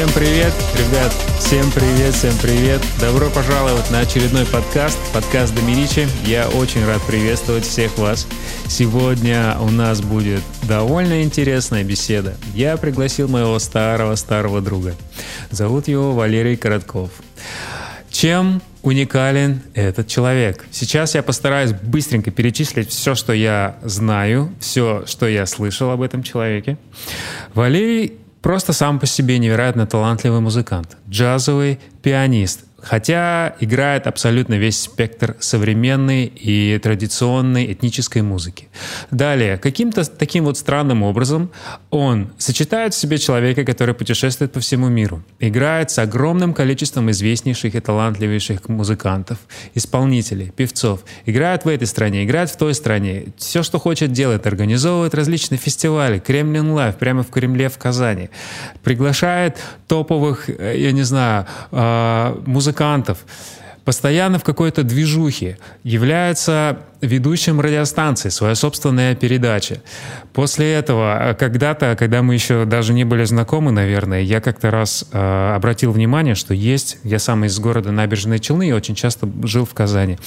Всем привет! Ребят, всем привет, всем привет! Добро пожаловать на очередной подкаст, подкаст Доминичи. Я очень рад приветствовать всех вас. Сегодня у нас будет довольно интересная беседа. Я пригласил моего старого-старого друга. Зовут его Валерий Коротков. Чем уникален этот человек? Сейчас я постараюсь быстренько перечислить все, что я знаю, все, что я слышал об этом человеке. Валерий просто сам по себе невероятно талантливый музыкант, джазовый пианист, хотя играет абсолютно весь спектр современной и традиционной этнической музыки. Далее, каким-то таким вот странным образом он сочетает в себе человека, который путешествует по всему миру, играет с огромным количеством известнейших и талантливейших музыкантов, исполнителей, певцов, играет в этой стране, играет в той стране, все, что хочет, делает, организовывает различные фестивали, Kremlin Live прямо в Кремле в Казани, приглашает топовых, э, я не знаю, а, музыкантов, музыкантов, постоянно в какой-то движухе, является ведущим радиостанции, своя собственная передача. После этого, когда-то, когда мы еще даже не были знакомы, наверное, я как-то раз э, обратил внимание, что есть, я сам из города Набережные Челны, я очень часто жил в Казани.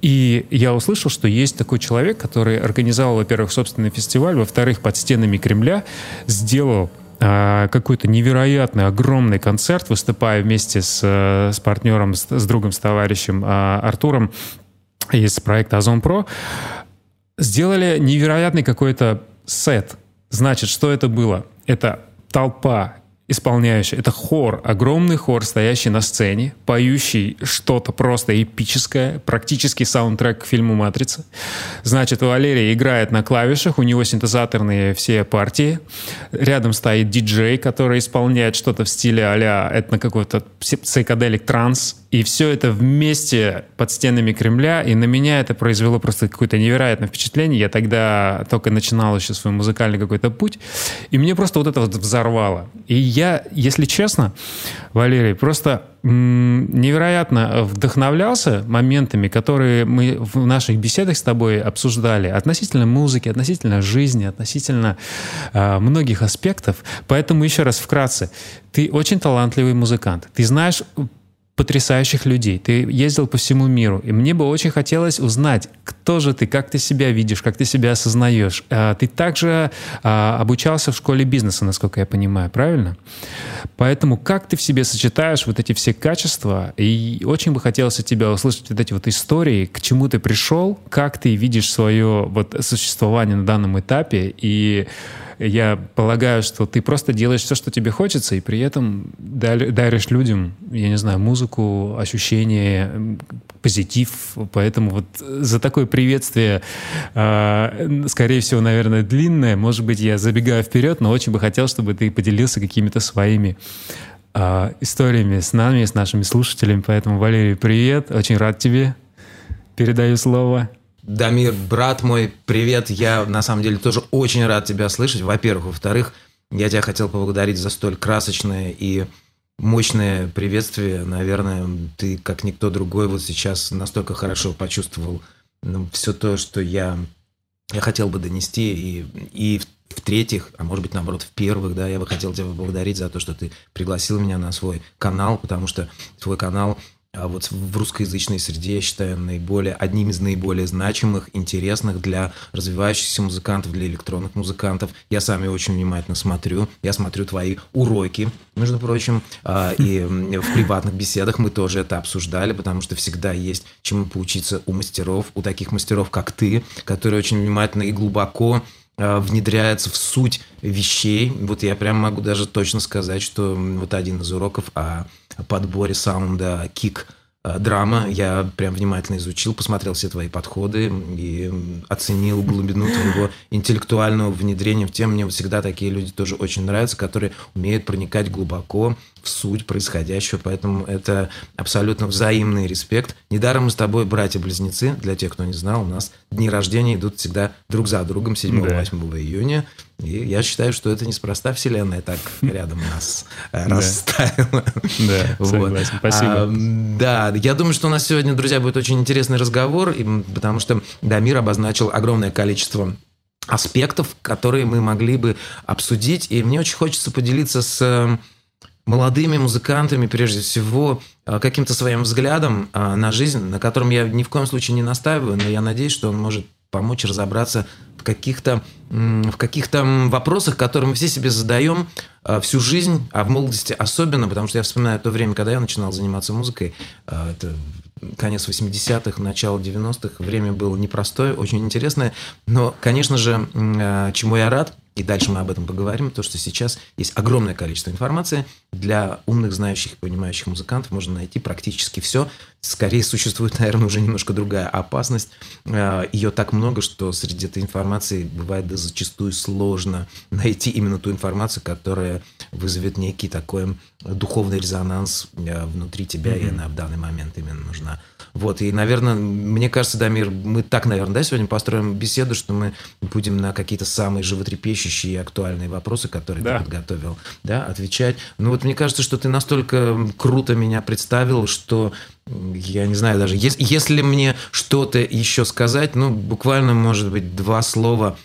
И я услышал, что есть такой человек, который организовал, во-первых, собственный фестиваль, во-вторых, под стенами Кремля сделал какой-то невероятный, огромный концерт, выступая вместе с, с партнером, с, с другом, с товарищем а, Артуром из проекта Озон Про, сделали невероятный какой-то сет. Значит, что это было? Это толпа исполняющий. Это хор, огромный хор, стоящий на сцене, поющий что-то просто эпическое, практически саундтрек к фильму «Матрица». Значит, Валерий играет на клавишах, у него синтезаторные все партии. Рядом стоит диджей, который исполняет что-то в стиле а-ля этно какой-то психоделик транс. И все это вместе под стенами Кремля, и на меня это произвело просто какое-то невероятное впечатление. Я тогда только начинал еще свой музыкальный какой-то путь, и мне просто вот это вот взорвало. И я, если честно, Валерий, просто невероятно вдохновлялся моментами, которые мы в наших беседах с тобой обсуждали относительно музыки, относительно жизни, относительно э, многих аспектов. Поэтому еще раз вкратце, ты очень талантливый музыкант. Ты знаешь потрясающих людей. Ты ездил по всему миру. И мне бы очень хотелось узнать, кто же ты, как ты себя видишь, как ты себя осознаешь. А, ты также а, обучался в школе бизнеса, насколько я понимаю, правильно? Поэтому как ты в себе сочетаешь вот эти все качества? И очень бы хотелось от тебя услышать вот эти вот истории, к чему ты пришел, как ты видишь свое вот существование на данном этапе и я полагаю, что ты просто делаешь все, что тебе хочется, и при этом даришь людям, я не знаю, музыку, ощущение, позитив. Поэтому вот за такое приветствие, а, скорее всего, наверное, длинное. Может быть, я забегаю вперед, но очень бы хотел, чтобы ты поделился какими-то своими а, историями с нами, с нашими слушателями. Поэтому, Валерий, привет, очень рад тебе. Передаю слово. Дамир, брат мой, привет. Я на самом деле тоже очень рад тебя слышать. Во-первых. Во-вторых, я тебя хотел поблагодарить за столь красочное и мощное приветствие. Наверное, ты, как никто другой, вот сейчас настолько хорошо почувствовал ну, все то, что я, я хотел бы донести. И, и в-третьих, а может быть, наоборот, в-первых, да, я бы хотел тебя поблагодарить за то, что ты пригласил меня на свой канал, потому что твой канал а вот в русскоязычной среде, я считаю, наиболее, одним из наиболее значимых, интересных для развивающихся музыкантов, для электронных музыкантов. Я сами очень внимательно смотрю. Я смотрю твои уроки, между прочим, а, и в приватных беседах мы тоже это обсуждали, потому что всегда есть чему поучиться у мастеров, у таких мастеров, как ты, которые очень внимательно и глубоко а, внедряется в суть вещей. Вот я прям могу даже точно сказать, что вот один из уроков о подборе саунда кик э, драма. Я прям внимательно изучил, посмотрел все твои подходы и оценил глубину твоего интеллектуального внедрения в тему. Мне всегда такие люди тоже очень нравятся, которые умеют проникать глубоко в суть происходящего, поэтому это абсолютно взаимный респект. Недаром мы с тобой братья-близнецы, для тех, кто не знал, у нас дни рождения идут всегда друг за другом 7-8 да. июня. И я считаю, что это неспроста Вселенная так рядом нас э, расставила. Да, согласен. Спасибо. Да, я думаю, что у нас сегодня, друзья, будет очень интересный разговор, потому что Дамир обозначил огромное количество аспектов, которые мы могли бы обсудить. И мне очень хочется поделиться с молодыми музыкантами, прежде всего, а, каким-то своим взглядом а, на жизнь, на котором я ни в коем случае не настаиваю, но я надеюсь, что он может помочь разобраться в каких-то в каких-то вопросах, которые мы все себе задаем а, всю жизнь, а в молодости особенно, потому что я вспоминаю то время, когда я начинал заниматься музыкой, это конец 80-х, начало 90-х, время было непростое, очень интересное, но, конечно же, чему я рад, и дальше мы об этом поговорим, то, что сейчас есть огромное количество информации. Для умных, знающих и понимающих музыкантов можно найти практически все. Скорее существует, наверное, уже немножко другая опасность. Э, Ее так много, что среди этой информации бывает да зачастую сложно найти именно ту информацию, которая вызовет некий такой духовный резонанс э, внутри тебя, mm-hmm. и она в данный момент именно нужна. Вот, и, наверное, мне кажется, Дамир, мы так, наверное, да, сегодня построим беседу, что мы будем на какие-то самые животрепещущие и актуальные вопросы, которые да. ты подготовил, да, отвечать. Ну вот мне кажется, что ты настолько круто меня представил, что я не знаю даже, если, если мне что-то еще сказать, ну, буквально, может быть, два слова.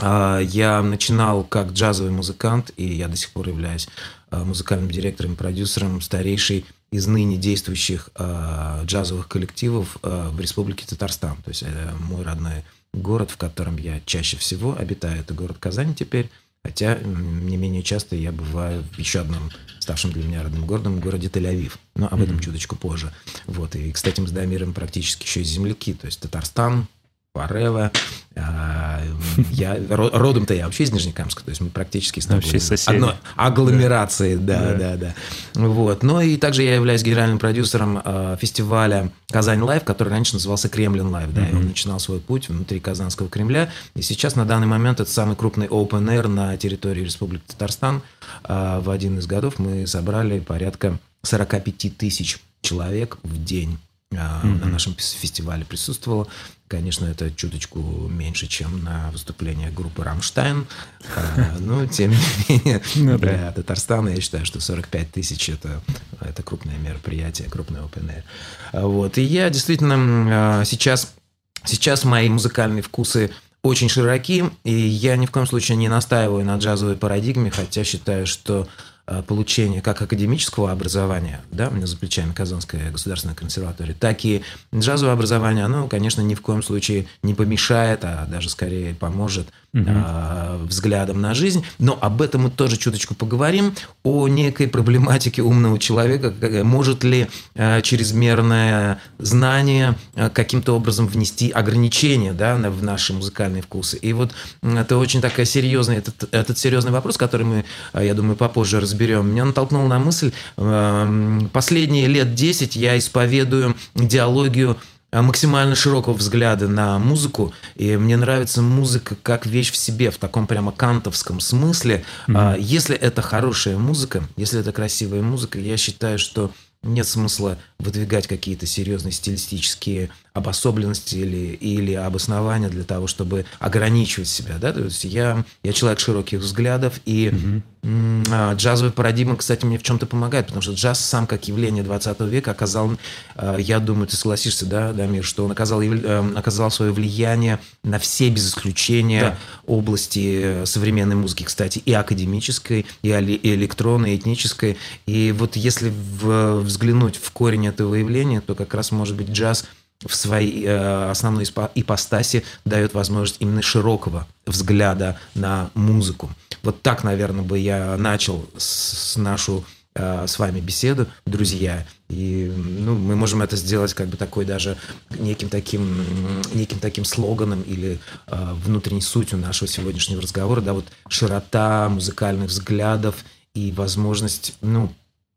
А, я начинал как джазовый музыкант, и я до сих пор являюсь а, музыкальным директором, продюсером старейшей из ныне действующих э, джазовых коллективов э, в Республике Татарстан. То есть это мой родной город, в котором я чаще всего обитаю. Это город Казань теперь. Хотя не менее часто я бываю в еще одном ставшем для меня родным городом, в городе Тель-Авив. Но об этом mm-hmm. чуточку позже. Вот. И, кстати, мы с Дамиром практически еще и земляки. То есть Татарстан, Парева. А, я родом-то я вообще из Нижнекамска, то есть мы практически с тобой вообще соседи. одной агломерации, да, да, да, да. Вот. Но и также я являюсь генеральным продюсером а, фестиваля Казань Live, который раньше назывался Kremlin Live, да, и он начинал свой путь внутри Казанского Кремля, и сейчас на данный момент это самый крупный open air на территории Республики Татарстан. А, в один из годов мы собрали порядка 45 тысяч человек в день mm-hmm. на нашем фестивале присутствовало. Конечно, это чуточку меньше, чем на выступлениях группы «Рамштайн», а, но тем не менее ну для Татарстана я считаю, что 45 тысяч это, – это крупное мероприятие, крупное open air. А, вот. И я действительно сейчас, сейчас мои музыкальные вкусы очень широки, и я ни в коем случае не настаиваю на джазовой парадигме, хотя считаю, что получения как академического образования, да, у меня за плечами Казанская государственная консерватория, так и джазовое образование, оно, конечно, ни в коем случае не помешает, а даже скорее поможет угу. э, взглядом на жизнь. Но об этом мы тоже чуточку поговорим, о некой проблематике умного человека, может ли э, чрезмерное знание э, каким-то образом внести ограничения да, в наши музыкальные вкусы. И вот это очень такая серьезная, этот, этот серьезный вопрос, который мы, э, я думаю, попозже разберем меня натолкнул на мысль, последние лет 10 я исповедую идеологию э, максимально широкого взгляда на музыку, и мне нравится музыка как вещь в себе, в таком прямо кантовском смысле. Mm-hmm. Если это хорошая музыка, если это красивая музыка, я считаю, что нет смысла выдвигать какие-то серьезные стилистические обособленности или, или обоснования для того, чтобы ограничивать себя. Да? То есть я, я человек широких взглядов, и mm-hmm. джазовая парадигма, кстати, мне в чем-то помогает, потому что джаз сам как явление 20 века оказал, а, я думаю, ты согласишься, да, Дамир, что он оказал, э, оказал свое влияние на все без исключения да. области современной музыки, кстати, и академической, и электронной, и этнической. И вот если в, взглянуть в корень этого явления, то как раз может быть джаз в своей э, основной ипостаси дает возможность именно широкого взгляда на музыку. Вот так, наверное, бы я начал с, нашу э, с вами беседу, друзья. И ну, мы можем это сделать как бы такой даже неким таким, неким таким слоганом или э, внутренней сутью нашего сегодняшнего разговора, да, вот широта музыкальных взглядов и возможность, ну,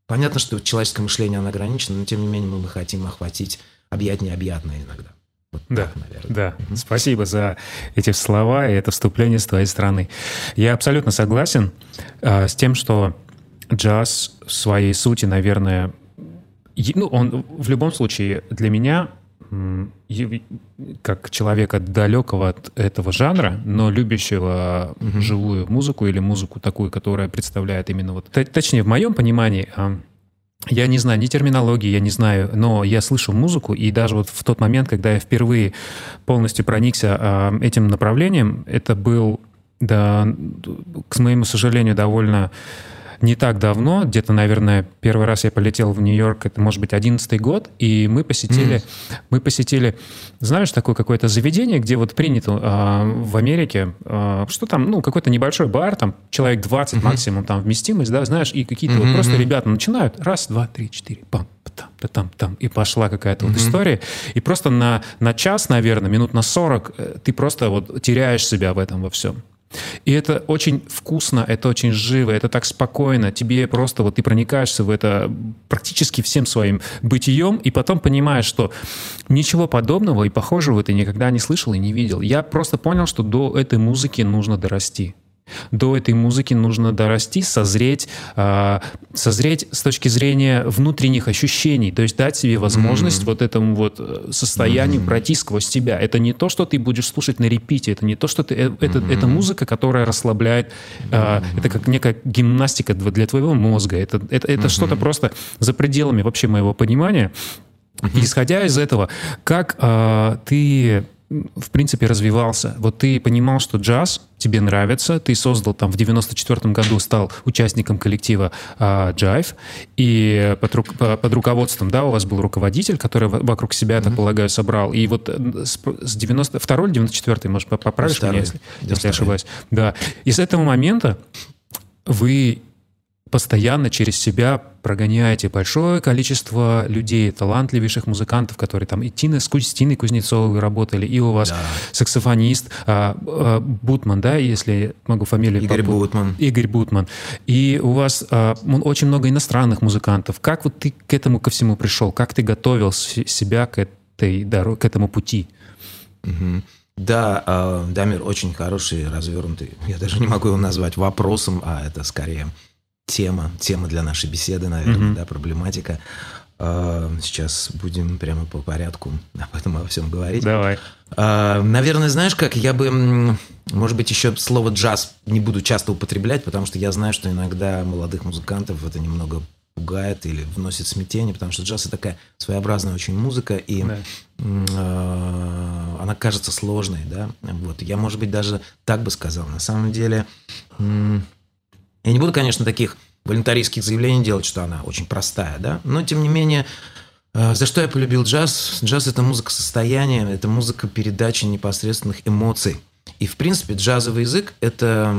понятно, что человеческое мышление, оно ограничено, но тем не менее мы хотим охватить объять необъятное иногда. Вот да, так, наверное. да. Угу. Спасибо за эти слова и это вступление с твоей стороны. Я абсолютно согласен э, с тем, что джаз в своей сути, наверное, ну, он в любом случае для меня как человека далекого от этого жанра, но любящего угу. живую музыку или музыку такую, которая представляет именно вот... Точнее, в моем понимании я не знаю ни терминологии, я не знаю, но я слышу музыку, и даже вот в тот момент, когда я впервые полностью проникся э, этим направлением, это был, да, к моему сожалению, довольно не так давно, где-то, наверное, первый раз я полетел в Нью-Йорк, это, может быть, одиннадцатый год, и мы посетили, mm. мы посетили, знаешь, такое какое-то заведение, где вот принято э, в Америке, э, что там, ну, какой-то небольшой бар, там, человек 20 mm-hmm. максимум, там, вместимость, да, знаешь, и какие-то mm-hmm. вот просто ребята начинают, раз, два, три, четыре, пам, там, там, там, и пошла какая-то mm-hmm. вот история, и просто на, на час, наверное, минут на 40 э, ты просто вот теряешь себя в этом во всем. И это очень вкусно, это очень живо, это так спокойно. Тебе просто вот ты проникаешься в это практически всем своим бытием, и потом понимаешь, что ничего подобного и похожего ты никогда не слышал и не видел. Я просто понял, что до этой музыки нужно дорасти. До этой музыки нужно дорасти, созреть, э, созреть с точки зрения внутренних ощущений, то есть дать себе возможность mm-hmm. вот этому вот э, состоянию mm-hmm. пройти сквозь тебя. Это не то, что ты будешь слушать на репите, это не то, что ты... Э, это, mm-hmm. это музыка, которая расслабляет, э, mm-hmm. это как некая гимнастика для твоего мозга, это, это, это mm-hmm. что-то просто за пределами вообще моего понимания. Mm-hmm. Исходя из этого, как э, ты в принципе, развивался. Вот ты понимал, что джаз тебе нравится, ты создал там в 94 году, стал участником коллектива а, Jive, и под, ру, под руководством, да, у вас был руководитель, который вокруг себя, я так полагаю, собрал. И вот э, с, с 92 или 94 может, поправишь Старый. меня, если, если ошибаюсь. Да. И с этого момента вы постоянно через себя прогоняете большое количество людей, талантливейших музыкантов, которые там и Тина, с Тиной Кузнецовой работали, и у вас да. саксофонист а, а, Бутман, да, если могу фамилию... Игорь по... Бутман. Игорь Бутман. И у вас а, очень много иностранных музыкантов. Как вот ты к этому ко всему пришел? Как ты готовил себя к, этой, к этому пути? Угу. Да, э, Дамир очень хороший, развернутый. Я даже не могу его назвать вопросом, а это скорее тема, тема для нашей беседы, наверное, mm-hmm. да, проблематика. А, сейчас будем прямо по порядку об этом обо всем говорить. Давай. А, наверное, знаешь как, я бы, может быть, еще слово джаз не буду часто употреблять, потому что я знаю, что иногда молодых музыкантов это немного пугает или вносит смятение, потому что джаз это такая своеобразная очень музыка, и да. э, она кажется сложной, да. Вот я, может быть, даже так бы сказал. На самом деле, я не буду, конечно, таких волонтаристских заявлений делать, что она очень простая, да, но тем не менее, э, за что я полюбил джаз? Джаз – это музыка состояния, это музыка передачи непосредственных эмоций. И, в принципе, джазовый язык – это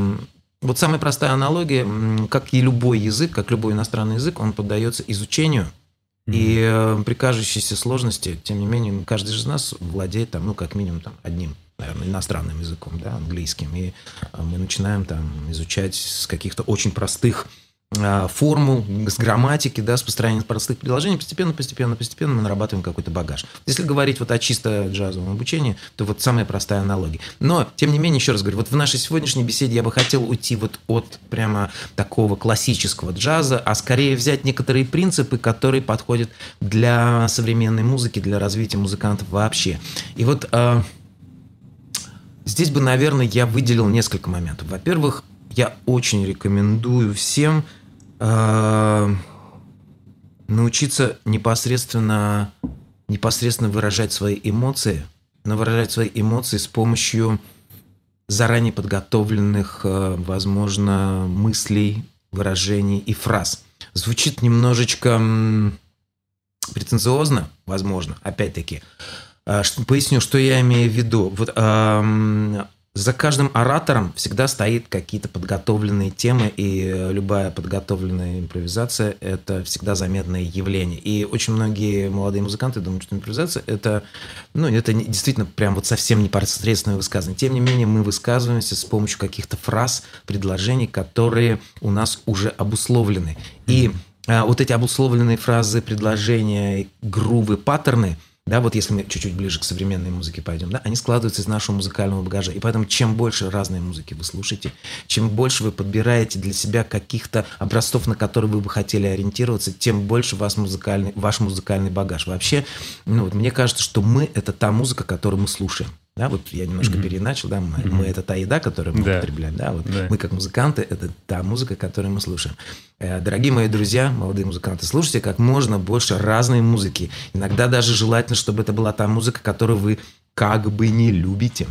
вот самая простая аналогия, как и любой язык, как любой иностранный язык, он поддается изучению. Mm-hmm. И э, при кажущейся сложности, тем не менее, каждый из нас владеет там, ну, как минимум, там, одним наверное, иностранным языком, да, английским. И а, мы начинаем там изучать с каких-то очень простых а, формул, с грамматики, да, с построением простых предложений, постепенно, постепенно, постепенно мы нарабатываем какой-то багаж. Если говорить вот о чисто джазовом обучении, то вот самая простая аналогия. Но, тем не менее, еще раз говорю, вот в нашей сегодняшней беседе я бы хотел уйти вот от прямо такого классического джаза, а скорее взять некоторые принципы, которые подходят для современной музыки, для развития музыкантов вообще. И вот а, Здесь бы, наверное, я выделил несколько моментов. Во-первых, я очень рекомендую всем э, научиться непосредственно, непосредственно выражать свои эмоции, но выражать свои эмоции с помощью заранее подготовленных, э, возможно, мыслей, выражений и фраз. Звучит немножечко претенциозно, возможно, опять-таки. Поясню, что я имею в виду. Вот, эм, за каждым оратором всегда стоит какие-то подготовленные темы, и любая подготовленная импровизация – это всегда заметное явление. И очень многие молодые музыканты думают, что импровизация – это, ну, это действительно прям вот совсем непосредственное высказывание. Тем не менее, мы высказываемся с помощью каких-то фраз, предложений, которые у нас уже обусловлены. И mm-hmm. вот эти обусловленные фразы, предложения, грувы, паттерны – да, вот если мы чуть-чуть ближе к современной музыке пойдем, да, они складываются из нашего музыкального багажа. И поэтому чем больше разной музыки вы слушаете, чем больше вы подбираете для себя каких-то образцов, на которые вы бы хотели ориентироваться, тем больше вас музыкальный, ваш музыкальный багаж. Вообще, ну, вот мне кажется, что мы – это та музыка, которую мы слушаем. Да, вот я немножко mm-hmm. переначал, да, мы, mm-hmm. мы это та еда, которую мы да. употребляем, да, вот да. мы как музыканты, это та музыка, которую мы слушаем. Э, дорогие мои друзья, молодые музыканты, слушайте как можно больше разной музыки. Иногда даже желательно, чтобы это была та музыка, которую вы как бы не любите.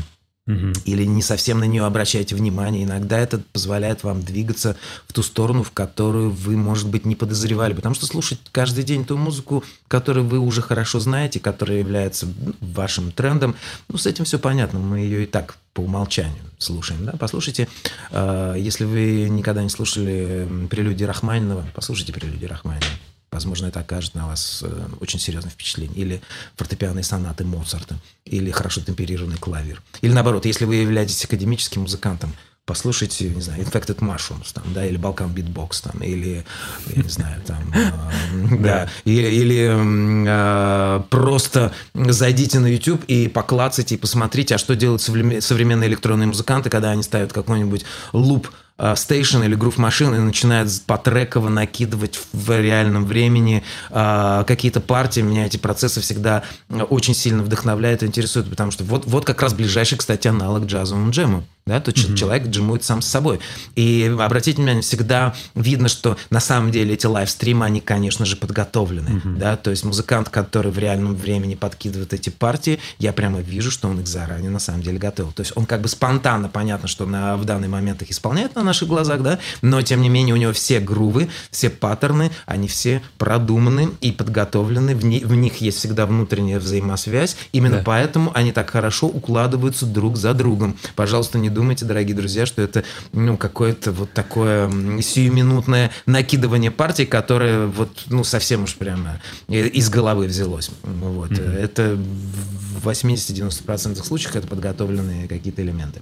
Или не совсем на нее обращаете внимание. Иногда это позволяет вам двигаться в ту сторону, в которую вы, может быть, не подозревали. Потому что слушать каждый день ту музыку, которую вы уже хорошо знаете, которая является ну, вашим трендом, ну, с этим все понятно. Мы ее и так по умолчанию слушаем. Да? Послушайте, э, если вы никогда не слушали прелюдии Рахманинова, послушайте прелюдии Рахманинова. Возможно, это окажет на вас э, очень серьезное впечатление. Или фортепианные сонаты Моцарта, или хорошо темперированный клавир. Или наоборот, если вы являетесь академическим музыкантом, послушайте, не знаю, Infected Mushrooms, там, да, или Balkan Beatbox, там, или, я не знаю, там, э, да, или, или э, просто зайдите на YouTube и поклацайте, и посмотрите, а что делают современные электронные музыканты, когда они ставят какой-нибудь луп стейшн или грув машины начинает потреково накидывать в реальном времени э, какие-то партии. Меня эти процессы всегда очень сильно вдохновляют и интересуют, потому что вот, вот как раз ближайший, кстати, аналог джазовому джему да, то mm-hmm. человек джимует сам с собой. И обратите внимание, всегда видно, что на самом деле эти лайвстримы, они, конечно же, подготовлены, mm-hmm. да, то есть музыкант, который в реальном времени подкидывает эти партии, я прямо вижу, что он их заранее на самом деле готовил. То есть он как бы спонтанно, понятно, что на, в данный момент их исполняет на наших глазах, да, но тем не менее у него все грувы, все паттерны, они все продуманы и подготовлены, в, ни, в них есть всегда внутренняя взаимосвязь, именно да. поэтому они так хорошо укладываются друг за другом. Пожалуйста, не думайте, дорогие друзья, что это ну, какое-то вот такое сиюминутное накидывание партий, которое вот ну, совсем уж прямо из головы взялось. Вот. Mm-hmm. Это в 80-90% случаев это подготовленные какие-то элементы.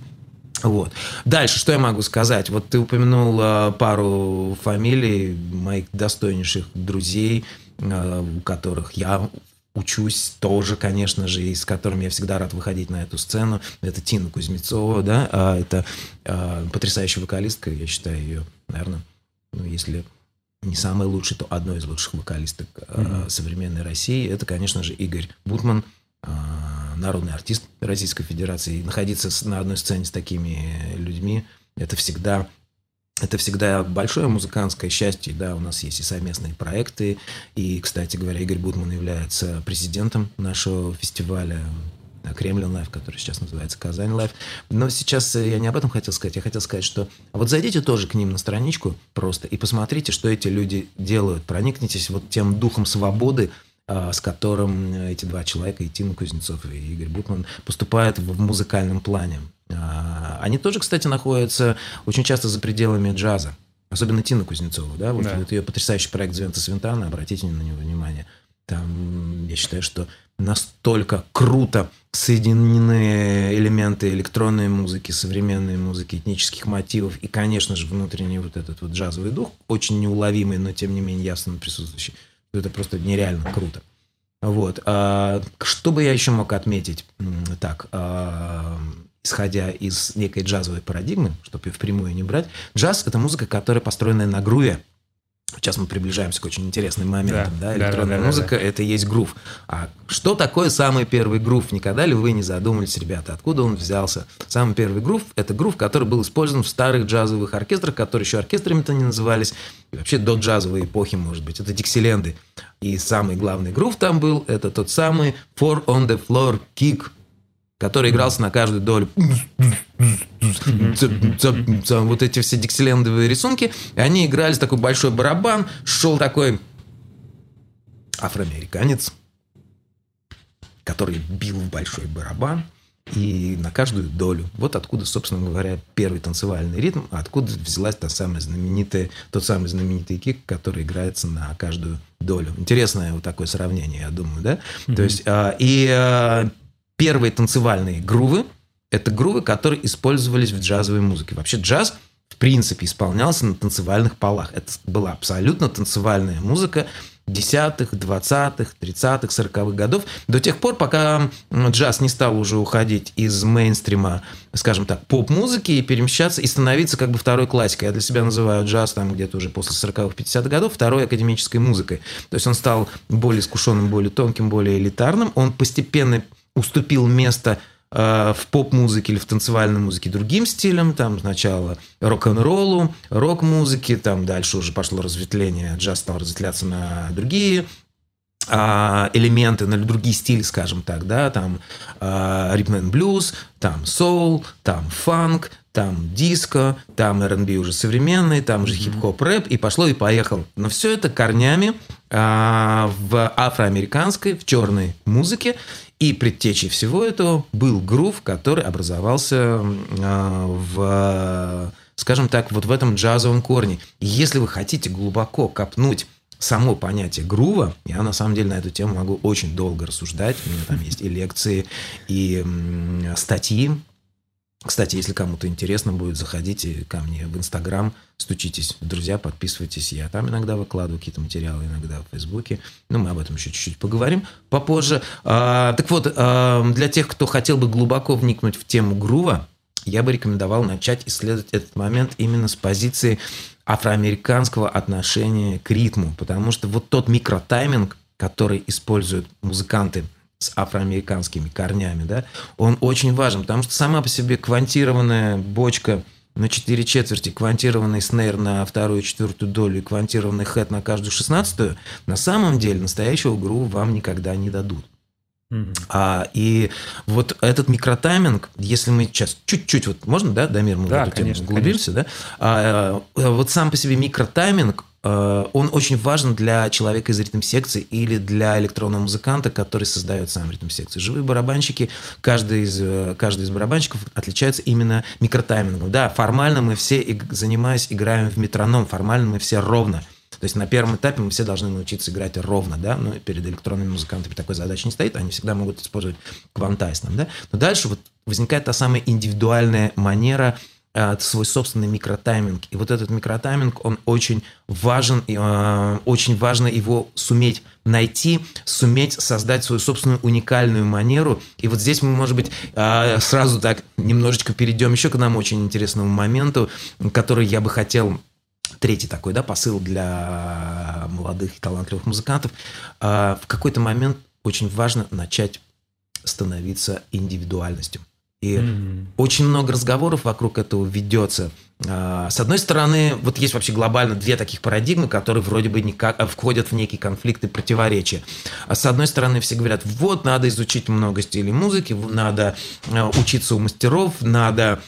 Вот. Дальше, что я могу сказать? Вот ты упомянул э, пару фамилий моих достойнейших друзей, э, у которых я учусь тоже, конечно же, и с которым я всегда рад выходить на эту сцену. Это Тина Кузнецова, да, а, это а, потрясающая вокалистка, я считаю ее, наверное, ну, если не самый лучший, то одной из лучших вокалисток mm-hmm. современной России. Это, конечно же, Игорь Бутман, а, народный артист Российской Федерации. И находиться на одной сцене с такими людьми, это всегда это всегда большое музыкантское счастье, да, у нас есть и совместные проекты, и, кстати говоря, Игорь Бутман является президентом нашего фестиваля Kremlin Live, который сейчас называется Казань Live. Но сейчас я не об этом хотел сказать. Я хотел сказать, что вот зайдите тоже к ним на страничку просто и посмотрите, что эти люди делают. Проникнитесь вот тем духом свободы, а, с которым эти два человека, и Тина Кузнецова, и Игорь Бутман, поступают в музыкальном плане. А, они тоже, кстати, находятся очень часто за пределами джаза. Особенно Тина Кузнецова, да, вот, да. вот ее потрясающий проект «Звента Свинтана», обратите на него внимание. Там, я считаю, что настолько круто соединены элементы электронной музыки, современной музыки, этнических мотивов и, конечно же, внутренний вот этот вот джазовый дух, очень неуловимый, но тем не менее ясно присутствующий. Это просто нереально круто. Вот. А, что бы я еще мог отметить? Так, а, исходя из некой джазовой парадигмы, чтобы ее впрямую не брать, джаз – это музыка, которая построена на груве. Сейчас мы приближаемся к очень интересным моментам. Да, да? Электронная да, да, музыка да, да. это есть грув. А что такое самый первый грув? Никогда ли вы не задумались, ребята, откуда он взялся? Самый первый грув – это грув, который был использован в старых джазовых оркестрах, которые еще оркестрами-то не назывались. И вообще до джазовой эпохи, может быть. Это диксиленды. И самый главный грув там был – это тот самый Four on the Floor Kick – который игрался на каждую долю. Вот эти все диксилендовые рисунки. И они играли с такой большой барабан. Шел такой афроамериканец, который бил в большой барабан и на каждую долю. Вот откуда, собственно говоря, первый танцевальный ритм, а откуда взялась та самая знаменитая, тот самый знаменитый кик, который играется на каждую долю. Интересное вот такое сравнение, я думаю, да? Mm-hmm. То есть, а, и а, Первые танцевальные грувы – это грувы, которые использовались в джазовой музыке. Вообще джаз, в принципе, исполнялся на танцевальных полах. Это была абсолютно танцевальная музыка десятых, двадцатых, тридцатых, сороковых годов, до тех пор, пока джаз не стал уже уходить из мейнстрима, скажем так, поп-музыки и перемещаться и становиться как бы второй классикой. Я для себя называю джаз там где-то уже после 40-х, 50-х годов второй академической музыкой. То есть он стал более искушенным, более тонким, более элитарным. Он постепенно уступил место э, в поп-музыке или в танцевальной музыке другим стилям, там сначала рок-н-роллу, рок-музыке, там дальше уже пошло разветвление, джаз стал разветвляться на другие а, элементы, на другие стили, скажем так, да, там ритм and блюз, там соул, там фанк, там диско, там R&B уже современный, там же хип-хоп рэп, и пошло и поехал. Но все это корнями а, в афроамериканской, в черной музыке, и предтечей всего этого был грув, который образовался а, в, скажем так, вот в этом джазовом корне. И если вы хотите глубоко копнуть само понятие грува, я на самом деле на эту тему могу очень долго рассуждать. У меня там есть и лекции, и статьи. Кстати, если кому-то интересно будет, заходите ко мне в Инстаграм, стучитесь, друзья, подписывайтесь. Я там иногда выкладываю какие-то материалы, иногда в Фейсбуке. Ну, мы об этом еще чуть-чуть поговорим попозже. А, так вот, а, для тех, кто хотел бы глубоко вникнуть в тему грува, я бы рекомендовал начать исследовать этот момент именно с позиции афроамериканского отношения к ритму, потому что вот тот микротайминг, который используют музыканты с афроамериканскими корнями, да, он очень важен, потому что сама по себе квантированная бочка на 4 четверти, квантированный снейр на вторую четвертую долю квантированный хэт на каждую шестнадцатую, на самом деле настоящего гру вам никогда не дадут. А, и вот этот микротайминг, если мы сейчас чуть-чуть, вот можно, да, Дамир, мы да, конечно, углубимся, да? А, а, вот сам по себе микротайминг, а, он очень важен для человека из ритм-секции или для электронного музыканта, который создает сам ритм-секцию. Живые барабанщики, каждый из, э, каждый из барабанщиков отличается именно микротаймингом. Да, формально мы все, занимаясь, играем в метроном, формально мы все ровно – то есть на первом этапе мы все должны научиться играть ровно, да, но перед электронными музыкантами такой задачи не стоит, они всегда могут использовать квантайз да. Но дальше вот возникает та самая индивидуальная манера э, свой собственный микротайминг. И вот этот микротайминг, он очень важен, э, очень важно его суметь найти, суметь создать свою собственную уникальную манеру. И вот здесь мы, может быть, э, сразу так немножечко перейдем еще к одному очень интересному моменту, который я бы хотел третий такой, да, посыл для молодых и талантливых музыкантов. А, в какой-то момент очень важно начать становиться индивидуальностью. И mm-hmm. очень много разговоров вокруг этого ведется. А, с одной стороны, вот есть вообще глобально две таких парадигмы, которые вроде бы никак входят в некий конфликт и противоречия. А с одной стороны, все говорят, вот, надо изучить много стилей музыки, надо а, учиться у мастеров, надо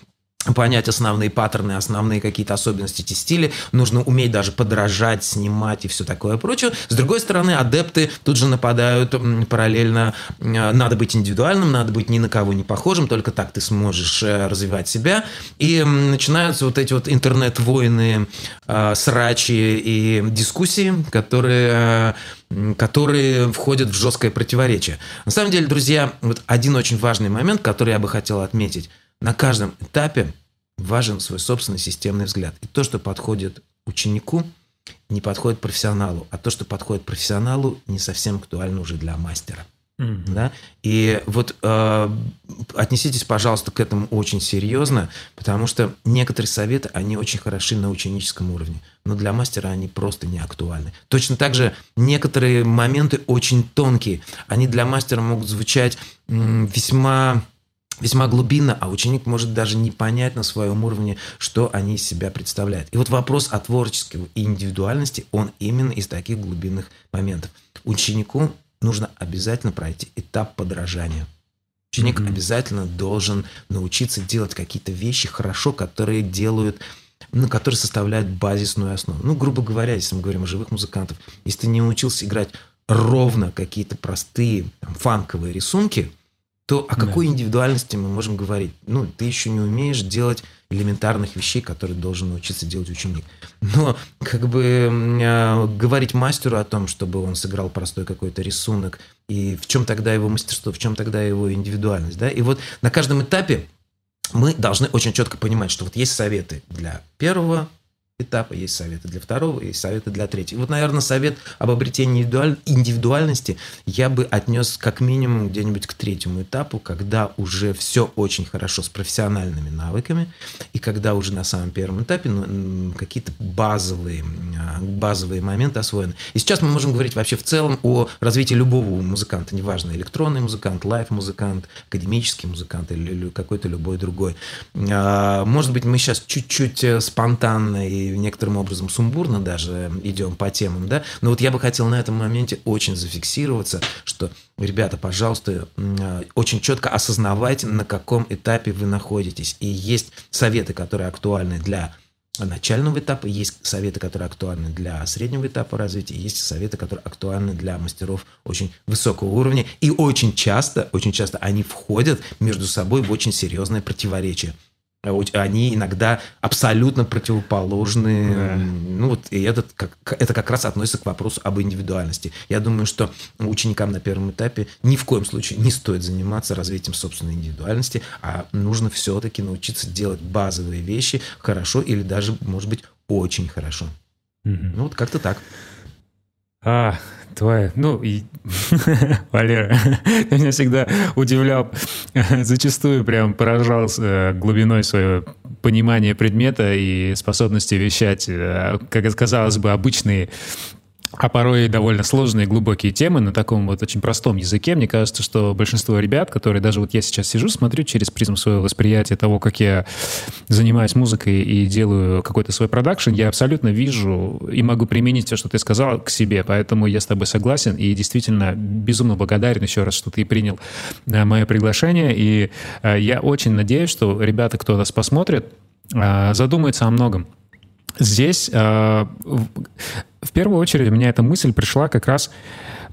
понять основные паттерны, основные какие-то особенности эти стиля, нужно уметь даже подражать, снимать и все такое прочее. С другой стороны, адепты тут же нападают параллельно, э, надо быть индивидуальным, надо быть ни на кого не похожим, только так ты сможешь э, развивать себя. И начинаются вот эти вот интернет-войны, э, срачи и дискуссии, которые которые входят в жесткое противоречие. На самом деле, друзья, вот один очень важный момент, который я бы хотел отметить – на каждом этапе важен свой собственный системный взгляд. И то, что подходит ученику, не подходит профессионалу, а то, что подходит профессионалу, не совсем актуально уже для мастера. Mm-hmm. Да? И вот э, отнеситесь, пожалуйста, к этому очень серьезно, потому что некоторые советы, они очень хороши на ученическом уровне, но для мастера они просто не актуальны. Точно так же некоторые моменты очень тонкие, они для мастера могут звучать м, весьма весьма глубинно, а ученик может даже не понять на своем уровне, что они из себя представляют. И вот вопрос о творческой индивидуальности, он именно из таких глубинных моментов. Ученику нужно обязательно пройти этап подражания. Ученик mm-hmm. обязательно должен научиться делать какие-то вещи хорошо, которые делают ну, которые составляют базисную основу. Ну, грубо говоря, если мы говорим о живых музыкантах, если ты не научился играть ровно какие-то простые там, фанковые рисунки, то о какой да. индивидуальности мы можем говорить? Ну, ты еще не умеешь делать элементарных вещей, которые должен научиться делать ученик. Но как бы э, говорить мастеру о том, чтобы он сыграл простой какой-то рисунок, и в чем тогда его мастерство, в чем тогда его индивидуальность, да? И вот на каждом этапе мы должны очень четко понимать, что вот есть советы для первого, этапа, есть советы для второго, есть советы для третьего. Вот, наверное, совет об обретении индивидуальности я бы отнес как минимум где-нибудь к третьему этапу, когда уже все очень хорошо с профессиональными навыками, и когда уже на самом первом этапе ну, какие-то базовые базовые моменты освоены. И сейчас мы можем говорить вообще в целом о развитии любого музыканта, неважно, электронный музыкант, live -музыкант, академический музыкант или какой-то любой другой. А, может быть, мы сейчас чуть-чуть э, спонтанно и некоторым образом сумбурно даже идем по темам, да, но вот я бы хотел на этом моменте очень зафиксироваться, что, ребята, пожалуйста, а, очень четко осознавайте, на каком этапе вы находитесь. И есть советы, которые актуальны для начального этапа, есть советы, которые актуальны для среднего этапа развития, есть советы, которые актуальны для мастеров очень высокого уровня. И очень часто, очень часто они входят между собой в очень серьезное противоречие они иногда абсолютно противоположны. Да. Ну вот и этот, как, это как раз относится к вопросу об индивидуальности. Я думаю, что ученикам на первом этапе ни в коем случае не стоит заниматься развитием собственной индивидуальности, а нужно все-таки научиться делать базовые вещи хорошо или даже, может быть, очень хорошо. Угу. Ну вот как-то так. А, твоя, ну, и, Валера, ты меня всегда удивлял, зачастую прям поражал э, глубиной своего понимания предмета и способности вещать, э, как казалось бы, обычные а порой довольно сложные глубокие темы на таком вот очень простом языке. Мне кажется, что большинство ребят, которые даже вот я сейчас сижу, смотрю через призму своего восприятия того, как я занимаюсь музыкой и делаю какой-то свой продакшн, я абсолютно вижу и могу применить все, что ты сказал, к себе. Поэтому я с тобой согласен и действительно безумно благодарен еще раз, что ты принял э, мое приглашение. И э, я очень надеюсь, что ребята, кто нас посмотрит, э, задумаются о многом. Здесь э, в первую очередь у меня эта мысль пришла как раз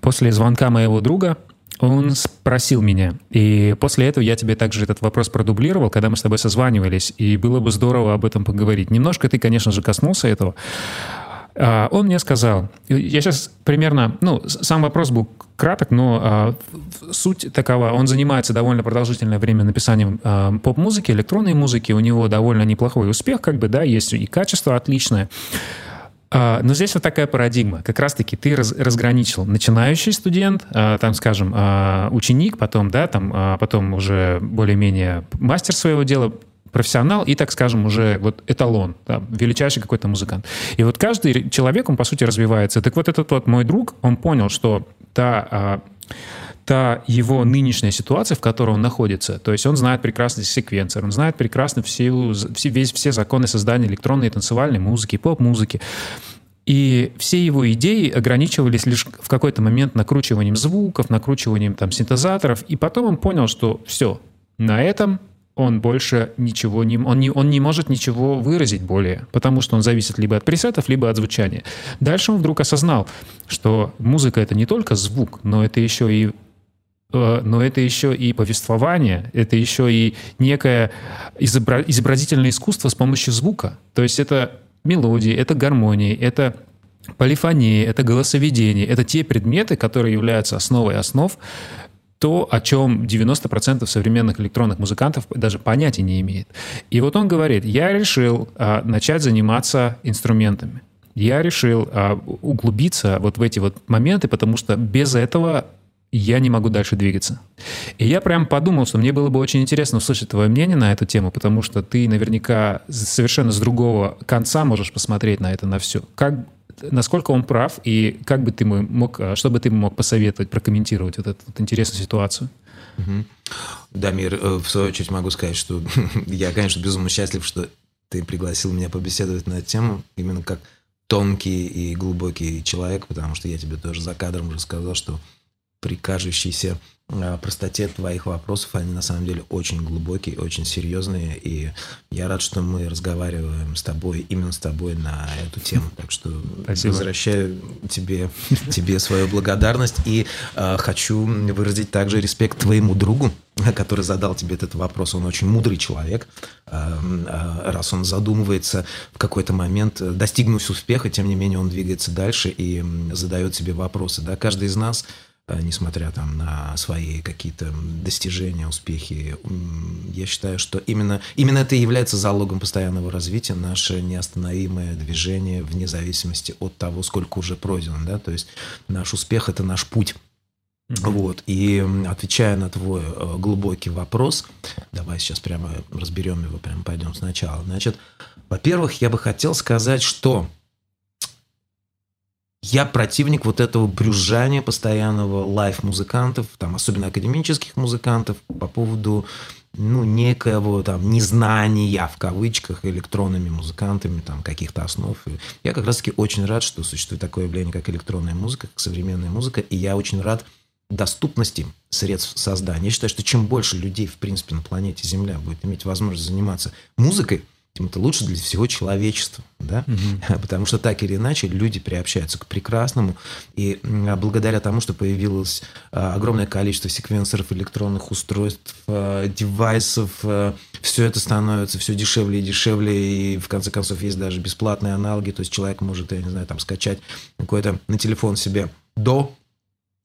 после звонка моего друга. Он спросил меня, и после этого я тебе также этот вопрос продублировал, когда мы с тобой созванивались, и было бы здорово об этом поговорить. Немножко ты, конечно же, коснулся этого. А, он мне сказал, я сейчас примерно, ну, сам вопрос был краток, но а, суть такова, он занимается довольно продолжительное время написанием а, поп-музыки, электронной музыки, у него довольно неплохой успех, как бы, да, есть и качество отличное. Но здесь вот такая парадигма. Как раз-таки ты раз, разграничил начинающий студент, там, скажем, ученик, потом, да, там, потом уже более-менее мастер своего дела, профессионал и, так скажем, уже вот эталон, да, величайший какой-то музыкант. И вот каждый человек, он, по сути, развивается. Так вот этот вот мой друг, он понял, что та а, та его нынешняя ситуация, в которой он находится. То есть он знает прекрасно секвенсор, он знает прекрасно все, все, весь, все законы создания электронной танцевальной музыки, поп-музыки. И все его идеи ограничивались лишь в какой-то момент накручиванием звуков, накручиванием там синтезаторов. И потом он понял, что все, на этом он больше ничего не, он не, он не может ничего выразить более, потому что он зависит либо от пресетов, либо от звучания. Дальше он вдруг осознал, что музыка это не только звук, но это еще и э, но это еще и повествование, это еще и некое изобразительное искусство с помощью звука. То есть это мелодии, это гармонии, это полифония, это голосоведение, это те предметы, которые являются основой основ то, о чем 90% современных электронных музыкантов даже понятия не имеет. И вот он говорит, я решил а, начать заниматься инструментами. Я решил а, углубиться вот в эти вот моменты, потому что без этого я не могу дальше двигаться. И я прям подумал, что мне было бы очень интересно услышать твое мнение на эту тему, потому что ты наверняка совершенно с другого конца можешь посмотреть на это, на все. Как насколько он прав, и как бы ты мог, а, что бы ты мог посоветовать, прокомментировать вот эту вот интересную ситуацию? Угу. Дамир, э, в свою очередь могу сказать, что я, конечно, безумно счастлив, что ты пригласил меня побеседовать на эту тему, именно как тонкий и глубокий человек, потому что я тебе тоже за кадром рассказал, что при кажущейся а, простоте твоих вопросов, они на самом деле очень глубокие, очень серьезные, и я рад, что мы разговариваем с тобой, именно с тобой на эту тему, так что Спасибо. возвращаю тебе, тебе свою благодарность и э, хочу выразить также респект твоему другу, который задал тебе этот вопрос, он очень мудрый человек, раз он задумывается в какой-то момент, достигнув успеха, тем не менее он двигается дальше и задает себе вопросы, да, каждый из нас несмотря там на свои какие-то достижения, успехи. Я считаю, что именно, именно это и является залогом постоянного развития, наше неостановимое движение вне зависимости от того, сколько уже пройдено. Да? То есть наш успех – это наш путь. Mm-hmm. Вот. И отвечая на твой э, глубокий вопрос, давай сейчас прямо разберем его, прямо пойдем сначала. Значит, во-первых, я бы хотел сказать, что я противник вот этого брюзжания постоянного live -музыкантов, там, особенно академических музыкантов, по поводу ну, некоего там незнания, в кавычках, электронными музыкантами там каких-то основ. Я как раз-таки очень рад, что существует такое явление, как электронная музыка, как современная музыка, и я очень рад доступности средств создания. Я считаю, что чем больше людей, в принципе, на планете Земля будет иметь возможность заниматься музыкой, это лучше для всего человечества, да, угу. потому что так или иначе люди приобщаются к прекрасному, и благодаря тому, что появилось а, огромное количество секвенсоров, электронных устройств, а, девайсов, а, все это становится все дешевле и дешевле, и в конце концов есть даже бесплатные аналоги, то есть человек может, я не знаю, там скачать какой-то на телефон себе до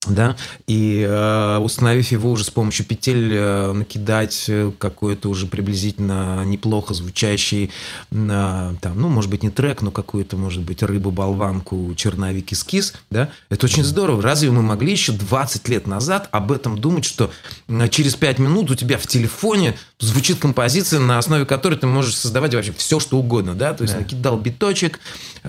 да, и э, установив его уже с помощью петель, э, накидать э, какой-то уже приблизительно неплохо звучащий, э, там, ну, может быть, не трек, но какую-то, может быть, рыбу-болванку, черновик эскиз, да, это очень здорово. Разве мы могли еще 20 лет назад об этом думать, что через 5 минут у тебя в телефоне звучит композиция, на основе которой ты можешь создавать вообще все, что угодно, да, то есть да. накидал биточек,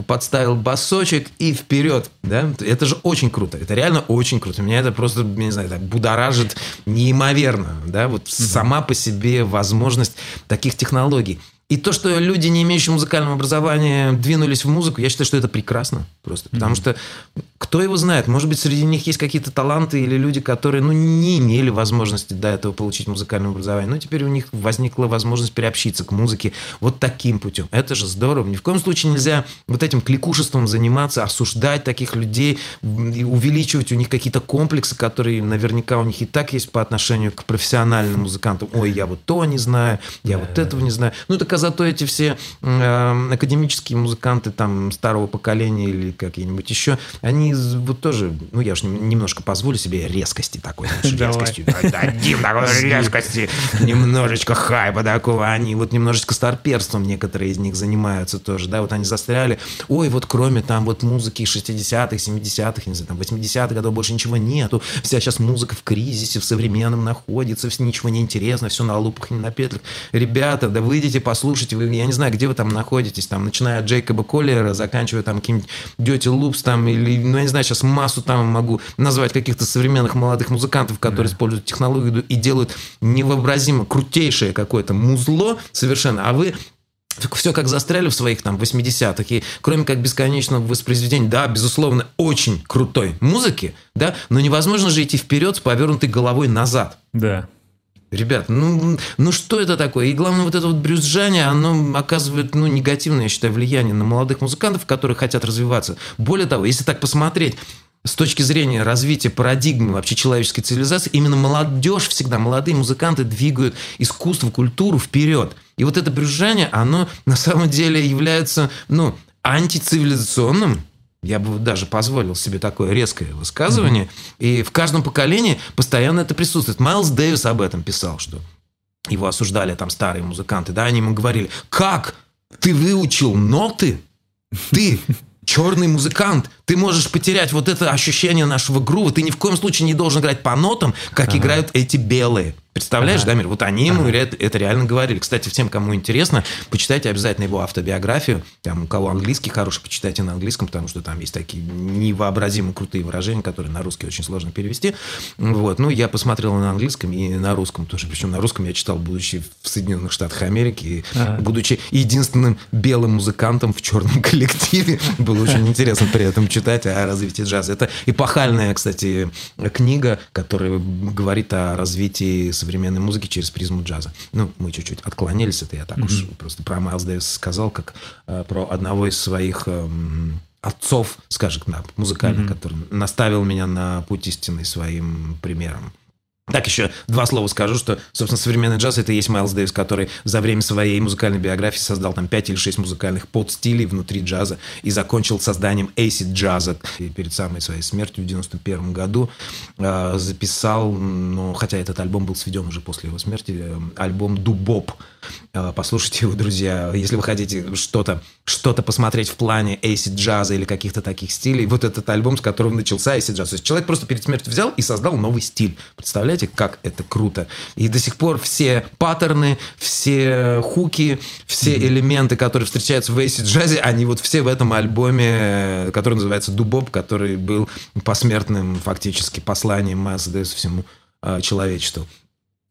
подставил басочек и вперед, да, это же очень круто, это реально очень круто. Меня это просто, не знаю, так будоражит неимоверно, да, вот mm-hmm. сама по себе возможность таких технологий. И то, что люди, не имеющие музыкального образования, двинулись в музыку, я считаю, что это прекрасно просто. Потому mm-hmm. что кто его знает, может быть, среди них есть какие-то таланты или люди, которые ну, не имели возможности до этого получить музыкальное образование. Но теперь у них возникла возможность приобщиться к музыке вот таким путем. Это же здорово. Ни в коем случае нельзя вот этим кликушеством заниматься, осуждать таких людей, увеличивать у них какие-то комплексы, которые наверняка у них и так есть по отношению к профессиональным музыкантам. Ой, я вот то не знаю, я вот этого не знаю. Ну, так а зато эти все э, академические музыканты там старого поколения или какие-нибудь еще, они вот тоже, ну, я же немножко позволю себе резкости такой, резкости, дадим такой резкости, немножечко хайпа такого, они вот немножечко старперством некоторые из них занимаются тоже, да, вот они застряли, ой, вот кроме там вот музыки 60-х, 70-х, не знаю, там 80-х годов больше ничего нету, вся сейчас музыка в кризисе, в современном находится, все ничего не интересно, все на лупах, не на петлях. Ребята, да выйдите, послушайте, вы, я не знаю, где вы там находитесь, там, начиная от Джейкоба Коллера, заканчивая там каким-нибудь Дети Лупс там, или, ну, я не знаю, сейчас массу там могу назвать каких-то современных молодых музыкантов, которые да. используют технологию и делают невообразимо крутейшее какое-то музло совершенно, а вы все как застряли в своих там 80-х, и кроме как бесконечного воспроизведения, да, безусловно, очень крутой музыки, да, но невозможно же идти вперед с повернутой головой назад. Да. Ребят, ну, ну что это такое? И главное, вот это вот брюзжание, оно оказывает, ну, негативное, я считаю, влияние на молодых музыкантов, которые хотят развиваться. Более того, если так посмотреть, с точки зрения развития парадигмы вообще человеческой цивилизации, именно молодежь всегда, молодые музыканты двигают искусство, культуру вперед. И вот это брюзжание, оно на самом деле является, ну, антицивилизационным, я бы даже позволил себе такое резкое высказывание. Mm-hmm. И в каждом поколении постоянно это присутствует. Майлз Дэвис об этом писал, что его осуждали там старые музыканты, да, они ему говорили, как ты выучил ноты? Ты черный музыкант, ты можешь потерять вот это ощущение нашего грува, ты ни в коем случае не должен играть по нотам, как ага. играют эти белые. Представляешь, ага. Дамир? Вот они ему ага. это, это реально говорили. Кстати, всем, кому интересно, почитайте обязательно его автобиографию. Там, у кого английский хороший, почитайте на английском, потому что там есть такие невообразимо крутые выражения, которые на русский очень сложно перевести. Вот. Ну, я посмотрел на английском и на русском тоже. Причем на русском я читал, будучи в Соединенных Штатах Америки, ага. будучи единственным белым музыкантом в черном коллективе. Было очень интересно при этом читать о развитии джаза. Это эпохальная, кстати, книга, которая говорит о развитии современной музыки через призму джаза. Ну, мы чуть-чуть отклонились, это я так mm-hmm. уж просто про Майлз Дэвис сказал, как э, про одного из своих э, отцов, скажем, да, музыкальных, mm-hmm. который наставил меня на путь истинный своим примером. Так, еще два слова скажу, что, собственно, современный джаз – это и есть Майлз Дэвис, который за время своей музыкальной биографии создал там пять или шесть музыкальных подстилей внутри джаза и закончил созданием acid джаза. И перед самой своей смертью в 91 году э, записал, ну, хотя этот альбом был сведен уже после его смерти, э, альбом «Дубоп». Э, послушайте его, друзья. Если вы хотите что-то что посмотреть в плане acid джаза или каких-то таких стилей, вот этот альбом, с которого начался acid джаз. То есть человек просто перед смертью взял и создал новый стиль. Представляете? Представляете, как это круто? И до сих пор все паттерны, все хуки, все mm-hmm. элементы, которые встречаются в Эйси Джазе, они вот все в этом альбоме, который называется «Дубоп», который был посмертным фактически посланием Дэвиса всему э, человечеству.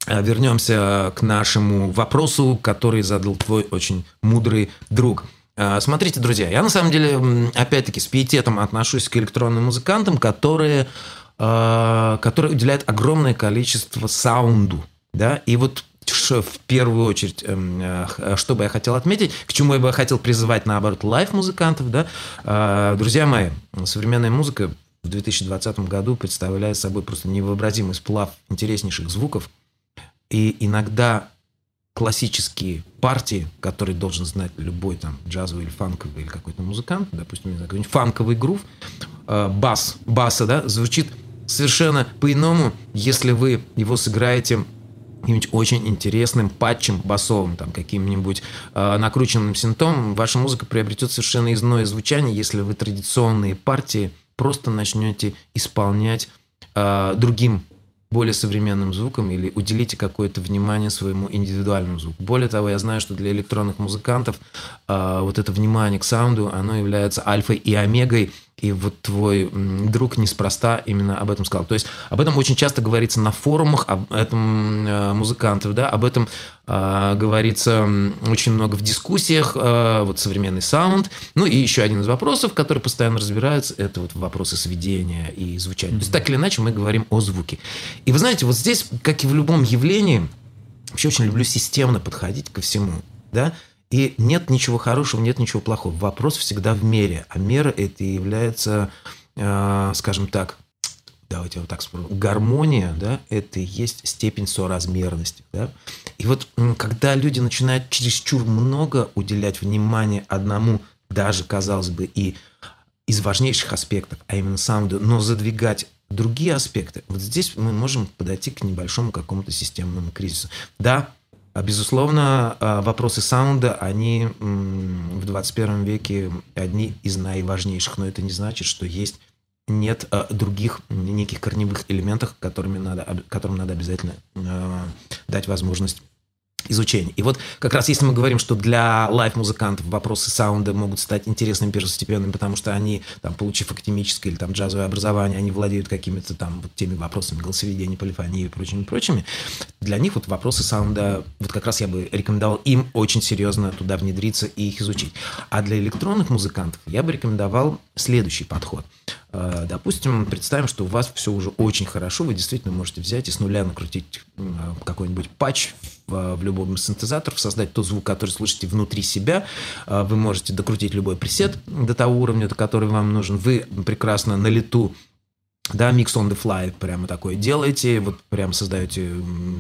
А вернемся к нашему вопросу, который задал твой очень мудрый друг. А, смотрите, друзья, я на самом деле, опять-таки, с пиететом отношусь к электронным музыкантам, которые, а, которые уделяют огромное количество саунду. Да? И вот в первую очередь, эм, что бы я хотел отметить, к чему я бы хотел призывать, наоборот, live -музыкантов, да, друзья мои, современная музыка в 2020 году представляет собой просто невообразимый сплав интереснейших звуков – и иногда классические партии, которые должен знать любой там джазовый или фанковый или какой-то музыкант, допустим, какой-нибудь фанковый грув, э, бас, баса, да, звучит совершенно по-иному, если вы его сыграете каким-нибудь очень интересным патчем басовым, там, каким-нибудь э, накрученным синтом, ваша музыка приобретет совершенно иное звучание, если вы традиционные партии просто начнете исполнять э, другим более современным звуком или уделите какое-то внимание своему индивидуальному звуку. Более того, я знаю, что для электронных музыкантов э, вот это внимание к саунду, оно является альфой и омегой и вот твой друг неспроста именно об этом сказал. То есть об этом очень часто говорится на форумах, об этом э, музыкантов, да, об этом э, говорится очень много в дискуссиях, э, вот современный саунд. Ну и еще один из вопросов, который постоянно разбирается, это вот вопросы сведения и звучания. Mm-hmm. То есть так или иначе мы говорим о звуке. И вы знаете, вот здесь, как и в любом явлении, вообще очень люблю системно подходить ко всему, да, и нет ничего хорошего, нет ничего плохого. Вопрос всегда в мере. А мера это является, э, скажем так, давайте вот так скажу, гармония, да, это и есть степень соразмерности, да. И вот когда люди начинают чересчур много уделять внимания одному, даже, казалось бы, и из важнейших аспектов, а именно саунду, но задвигать другие аспекты, вот здесь мы можем подойти к небольшому какому-то системному кризису. Да, безусловно, а, вопросы саунда, они в 21 веке одни из наиважнейших, но это не значит, что есть нет а, других неких корневых элементов, которыми надо, которым надо обязательно дать возможность изучения. И вот как раз если мы говорим, что для live -музыкантов вопросы саунда могут стать интересными первостепенными, потому что они, там, получив академическое или там джазовое образование, они владеют какими-то там вот теми вопросами голосоведения, полифонии и прочими, прочими, для них вот вопросы саунда, вот как раз я бы рекомендовал им очень серьезно туда внедриться и их изучить. А для электронных музыкантов я бы рекомендовал следующий подход. Э, допустим, представим, что у вас все уже очень хорошо, вы действительно можете взять и с нуля накрутить какой-нибудь патч в, любом из синтезаторов, создать тот звук, который слышите внутри себя. Э, вы можете докрутить любой пресет до того уровня, до которого вам нужен. Вы прекрасно на лету да, mix on the fly прямо такое делаете, вот прямо создаете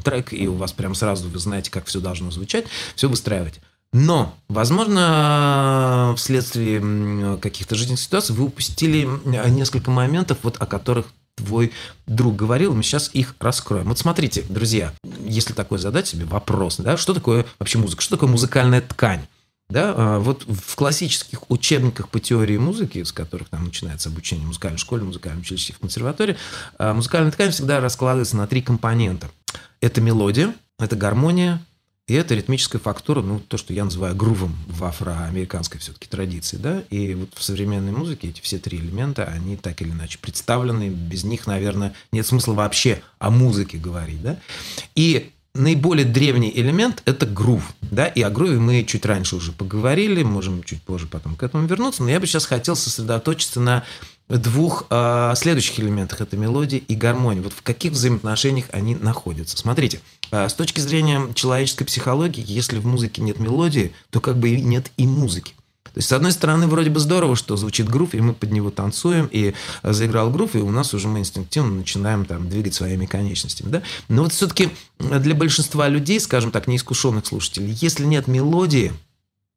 трек, и у вас прям сразу вы знаете, как все должно звучать, все выстраиваете. Но, возможно, вследствие каких-то жизненных ситуаций вы упустили несколько моментов, вот о которых твой друг говорил, мы сейчас их раскроем. Вот смотрите, друзья, если такой задать себе вопрос, да, что такое вообще музыка, что такое музыкальная ткань? Да, а, вот в классических учебниках по теории музыки, с которых там начинается обучение в музыкальной школе, музыкальном училище, в консерватории, а, музыкальная ткань всегда раскладывается на три компонента. Это мелодия, это гармония, и это ритмическая фактура, ну, то, что я называю грувом в афроамериканской все-таки традиции, да, и вот в современной музыке эти все три элемента, они так или иначе представлены, без них, наверное, нет смысла вообще о музыке говорить, да, и наиболее древний элемент – это грув, да, и о груве мы чуть раньше уже поговорили, можем чуть позже потом к этому вернуться, но я бы сейчас хотел сосредоточиться на двух э, следующих элементах – это мелодия и гармония. Вот в каких взаимоотношениях они находятся. Смотрите, с точки зрения человеческой психологии, если в музыке нет мелодии, то как бы и нет и музыки. То есть, с одной стороны, вроде бы здорово, что звучит грув, и мы под него танцуем, и заиграл грув, и у нас уже мы инстинктивно начинаем там двигать своими конечностями. Да? Но вот все-таки для большинства людей, скажем так, неискушенных слушателей, если нет мелодии,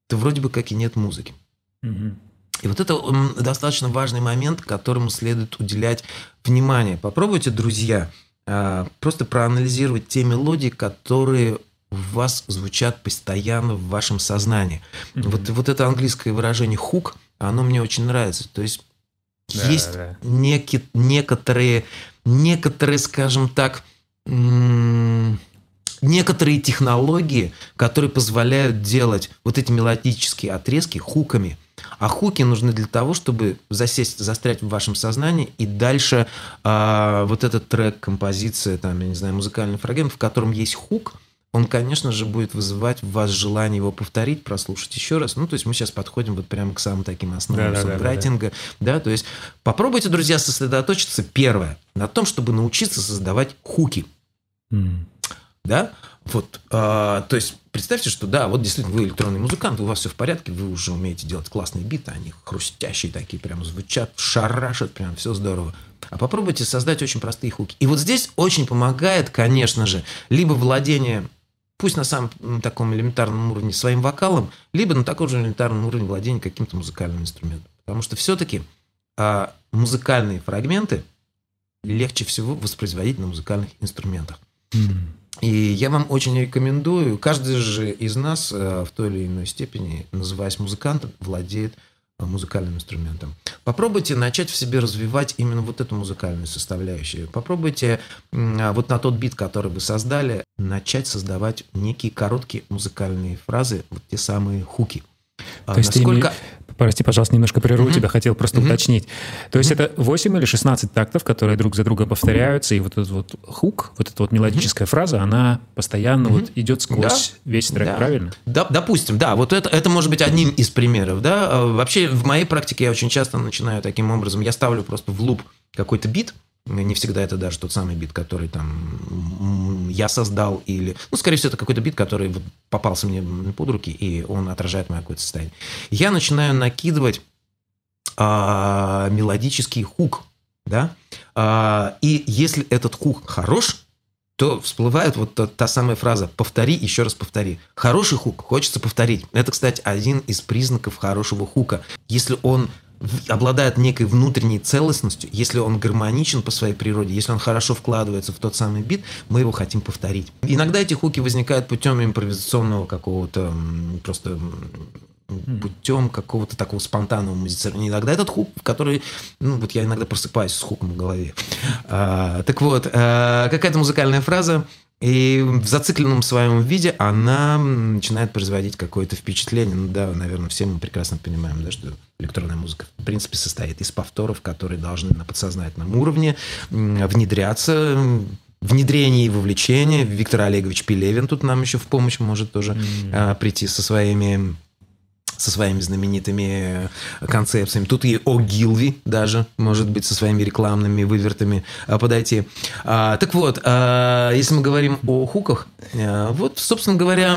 то вроде бы как и нет музыки. Угу. И вот это достаточно важный момент, которому следует уделять внимание. Попробуйте, друзья, а, просто проанализировать те мелодии, которые у вас звучат постоянно в вашем сознании. Mm-hmm. Вот, вот это английское выражение хук, оно мне очень нравится. То есть да, есть да. Неки, некоторые, некоторые, скажем так, некоторые технологии, которые позволяют делать вот эти мелодические отрезки хуками. А хуки нужны для того, чтобы засесть, застрять в вашем сознании и дальше э, вот этот трек, композиция, там, я не знаю, музыкальный фрагмент, в котором есть хук, он, конечно же, будет вызывать в вас желание его повторить, прослушать еще раз. Ну, то есть мы сейчас подходим вот прямо к самым таким основам да, сонграйтинга. Да, да, да. да, то есть попробуйте, друзья, сосредоточиться, первое, на том, чтобы научиться создавать хуки. Mm да, вот, а, то есть представьте, что да, вот действительно вы электронный музыкант, у вас все в порядке, вы уже умеете делать классные биты, они хрустящие такие, прям звучат, шарашат, прям все здорово. А попробуйте создать очень простые хуки. И вот здесь очень помогает, конечно же, либо владение, пусть на самом таком элементарном уровне своим вокалом, либо на таком же элементарном уровне владения каким-то музыкальным инструментом. Потому что все-таки а, музыкальные фрагменты легче всего воспроизводить на музыкальных инструментах. Mm. И я вам очень рекомендую, каждый же из нас э, в той или иной степени, называясь музыкантом, владеет э, музыкальным инструментом. Попробуйте начать в себе развивать именно вот эту музыкальную составляющую. Попробуйте а, вот на тот бит, который вы создали, начать создавать некие короткие музыкальные фразы, вот те самые хуки. А То есть Насколько... Прости, пожалуйста, немножко прерву mm-hmm. тебя, хотел просто mm-hmm. уточнить. То есть mm-hmm. это 8 или 16 тактов, которые друг за другом повторяются, и вот этот вот хук, вот эта вот мелодическая mm-hmm. фраза, она постоянно mm-hmm. вот идет сквозь да. весь трек, да. правильно? Да, допустим, да, вот это, это может быть одним из примеров, да. А вообще в моей практике я очень часто начинаю таким образом, я ставлю просто в луп какой-то бит, не всегда это даже тот самый бит, который там я создал, или, ну, скорее всего, это какой-то бит, который вот попался мне под руки, и он отражает мое какое-то состояние. Я начинаю накидывать а, мелодический хук, да, а, и если этот хук хорош, то всплывает вот та, та самая фраза «повтори, еще раз повтори». Хороший хук хочется повторить. Это, кстати, один из признаков хорошего хука. Если он обладает некой внутренней целостностью, если он гармоничен по своей природе, если он хорошо вкладывается в тот самый бит, мы его хотим повторить. Иногда эти хуки возникают путем импровизационного какого-то просто путем какого-то такого спонтанного музицирования. Иногда этот хук, который, ну вот я иногда просыпаюсь с хуком в голове. А, так вот, а, какая-то музыкальная фраза, и в зацикленном своем виде она начинает производить какое-то впечатление. Ну да, наверное, все мы прекрасно понимаем, да, что электронная музыка в принципе состоит из повторов, которые должны на подсознательном уровне внедряться внедрение и вовлечение. Виктор Олегович Пелевин тут нам еще в помощь может тоже mm-hmm. прийти со своими со своими знаменитыми э, концепциями. Тут и О Гилви даже, может быть, со своими рекламными вывертами э, подойти. А, так вот, а, если мы говорим о хуках, а, вот, собственно говоря,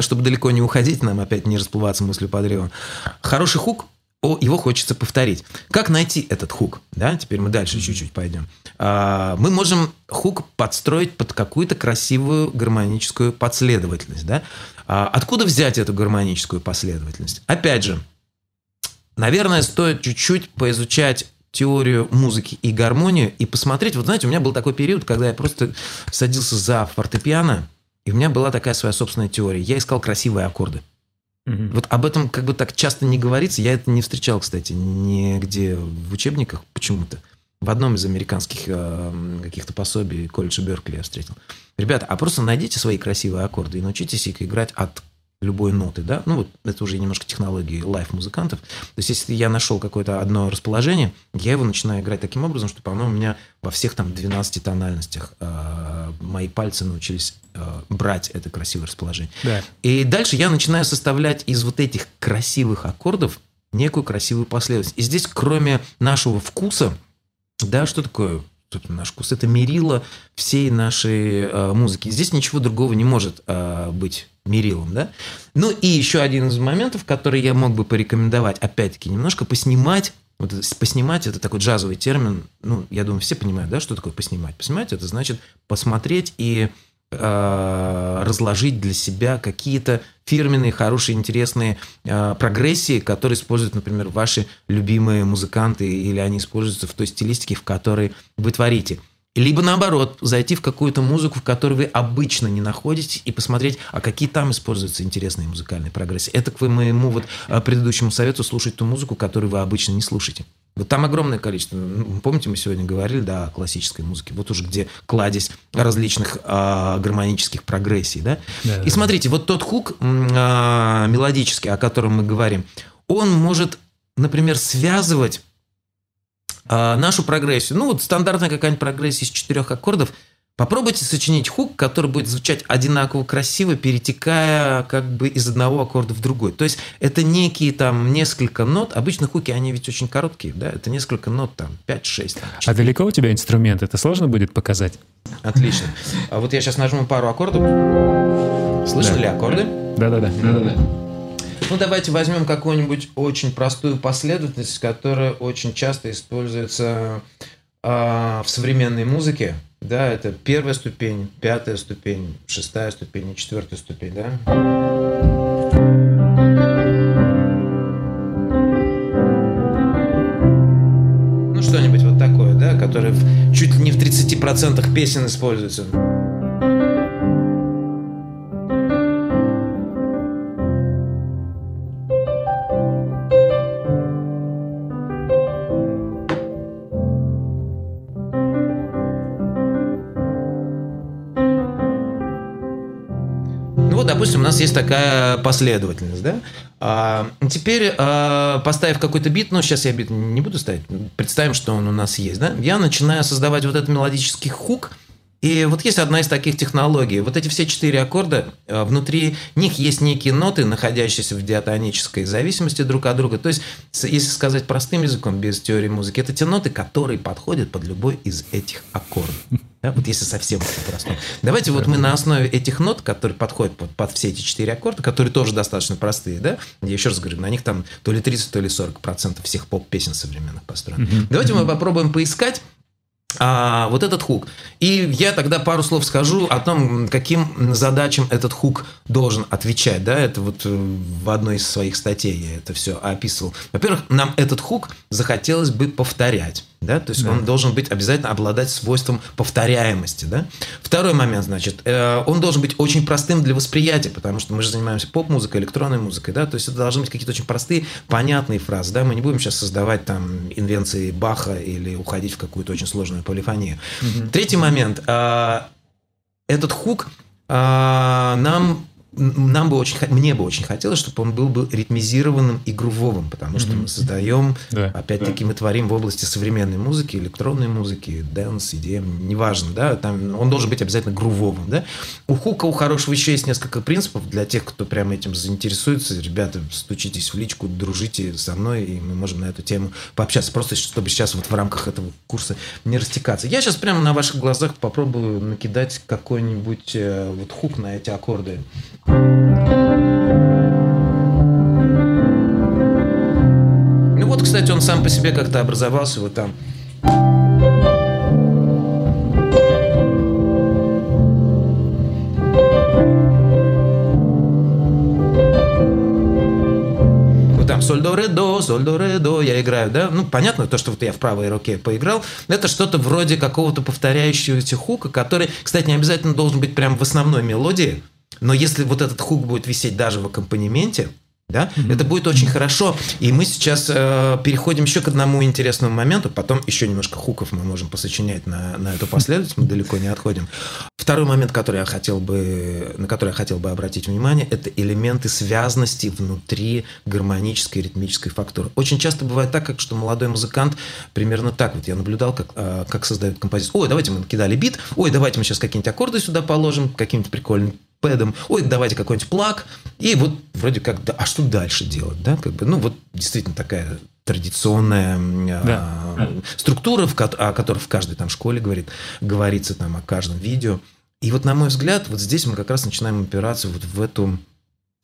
чтобы далеко не уходить, нам опять не расплываться мыслью по древу, хороший хук его хочется повторить. Как найти этот хук? Да, теперь мы дальше чуть-чуть пойдем. А, мы можем хук подстроить под какую-то красивую гармоническую последовательность. Да? А откуда взять эту гармоническую последовательность? Опять же, наверное, стоит чуть-чуть поизучать теорию музыки и гармонию и посмотреть. Вот знаете, у меня был такой период, когда я просто садился за фортепиано, и у меня была такая своя собственная теория. Я искал красивые аккорды. Угу. Вот об этом как бы так часто не говорится. Я это не встречал, кстати, нигде в учебниках почему-то. В одном из американских э, каких-то пособий колледжа Беркли я встретил. Ребята, а просто найдите свои красивые аккорды и научитесь их играть от любой ноты, да, ну вот это уже немножко технологии лайф-музыкантов. То есть если я нашел какое-то одно расположение, я его начинаю играть таким образом, чтобы оно у меня во всех там 12 тональностях э, мои пальцы научились э, брать это красивое расположение. Да. И дальше я начинаю составлять из вот этих красивых аккордов некую красивую последовательность. И здесь, кроме нашего вкуса, да, что такое собственно, наш вкус. Это мерило всей нашей э, музыки. Здесь ничего другого не может э, быть мерилом, да? Ну и еще один из моментов, который я мог бы порекомендовать, опять-таки, немножко поснимать вот поснимать это такой джазовый термин. Ну, я думаю, все понимают, да, что такое поснимать. Поснимать это значит посмотреть и Э, разложить для себя какие-то фирменные, хорошие, интересные э, прогрессии, которые используют, например, ваши любимые музыканты, или они используются в той стилистике, в которой вы творите. Либо наоборот, зайти в какую-то музыку, в которой вы обычно не находитесь, и посмотреть, а какие там используются интересные музыкальные прогрессии. Это к моему вот э, предыдущему совету слушать ту музыку, которую вы обычно не слушаете. Вот там огромное количество. Ну, помните, мы сегодня говорили, да, о классической музыке. Вот уже где кладезь различных а, гармонических прогрессий, да? да И смотрите, вот тот хук а, мелодический, о котором мы говорим, он может, например, связывать а, нашу прогрессию. Ну, вот стандартная какая-нибудь прогрессия из четырех аккордов – Попробуйте сочинить хук, который будет звучать одинаково красиво, перетекая как бы из одного аккорда в другой. То есть это некие там несколько нот. Обычно хуки, они ведь очень короткие, да? Это несколько нот там, 5-6. А далеко у тебя инструмент? Это сложно будет показать? Отлично. А вот я сейчас нажму пару аккордов. Слышали да. аккорды? Да-да-да. Ну, давайте возьмем какую-нибудь очень простую последовательность, которая очень часто используется э, в современной музыке. Да, это первая ступень, пятая ступень, шестая ступень и четвертая ступень, да? Ну, что-нибудь вот такое, да, которое в, чуть ли не в 30% песен используется. Допустим, у нас есть такая последовательность, да? А, теперь, а, поставив какой-то бит, ну, сейчас я бит не буду ставить, представим, что он у нас есть, да? Я начинаю создавать вот этот мелодический хук – и вот есть одна из таких технологий. Вот эти все четыре аккорда, э, внутри них есть некие ноты, находящиеся в диатонической зависимости друг от друга. То есть, если сказать простым языком, без теории музыки, это те ноты, которые подходят под любой из этих аккордов. Да, вот если совсем просто. Давайте вот мы на основе этих нот, которые подходят под, под все эти четыре аккорда, которые тоже достаточно простые, да, я еще раз говорю, на них там то ли 30, то ли 40 процентов всех поп-песен современных построено. Давайте мы попробуем поискать а, вот этот хук. И я тогда пару слов скажу о том, каким задачам этот хук должен отвечать. Да, это вот э, в одной из своих статей я это все описывал. Во-первых, нам этот хук захотелось бы повторять. Да? То есть да. он должен быть обязательно обладать свойством повторяемости. Да? Второй момент, значит, э, он должен быть очень простым для восприятия, потому что мы же занимаемся поп-музыкой, электронной музыкой, да, то есть это должны быть какие-то очень простые, понятные фразы, да, мы не будем сейчас создавать там инвенции Баха или уходить в какую-то очень сложную полифонию. Угу. Третий момент, э, этот хук э, нам нам бы очень, мне бы очень хотелось, чтобы он был бы ритмизированным и грувовым, потому что mm-hmm. мы создаем, да, опять-таки, да. мы творим в области современной музыки, электронной музыки, dance, EDM, неважно, да, там он должен быть обязательно грувовым, да. У хука, у хорошего еще есть несколько принципов для тех, кто прямо этим заинтересуется. Ребята, стучитесь в личку, дружите со мной, и мы можем на эту тему пообщаться, просто чтобы сейчас вот в рамках этого курса не растекаться. Я сейчас прямо на ваших глазах попробую накидать какой-нибудь э, вот хук на эти аккорды. Ну вот, кстати, он сам по себе как-то образовался вот там. Там соль до ре до, соль до ре до я играю, да? Ну, понятно, то, что вот я в правой руке поиграл, это что-то вроде какого-то повторяющегося хука, который, кстати, не обязательно должен быть прям в основной мелодии, но если вот этот хук будет висеть даже в аккомпанементе, да, mm-hmm. это будет очень хорошо. И мы сейчас э, переходим еще к одному интересному моменту. Потом еще немножко хуков мы можем посочинять на, на эту последовательность. Мы далеко не отходим. Второй момент, который я хотел бы, на который я хотел бы обратить внимание, это элементы связности внутри гармонической ритмической фактуры. Очень часто бывает так, как что молодой музыкант примерно так вот я наблюдал, как, э, как создают композицию. Ой, давайте мы накидали бит. Ой, давайте мы сейчас какие-нибудь аккорды сюда положим, каким-нибудь прикольным пэдом, ой, давайте какой-нибудь плаг, и вот вроде как, да, а что дальше делать, да, как бы, ну вот действительно такая традиционная да. а, структура, в, о которой в каждой там школе говорит, говорится там о каждом видео. И вот на мой взгляд, вот здесь мы как раз начинаем опираться вот в эту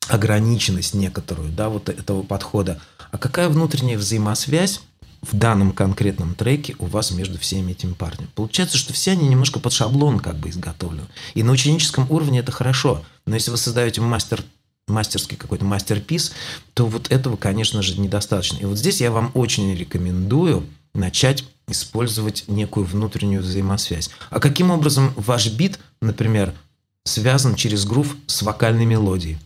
ограниченность некоторую, да, вот этого подхода. А какая внутренняя взаимосвязь в данном конкретном треке у вас между всеми этими парнями. Получается, что все они немножко под шаблон как бы изготовлены. И на ученическом уровне это хорошо. Но если вы создаете мастер мастерский какой-то мастерпис, то вот этого, конечно же, недостаточно. И вот здесь я вам очень рекомендую начать использовать некую внутреннюю взаимосвязь. А каким образом ваш бит, например, связан через грув с вокальной мелодией?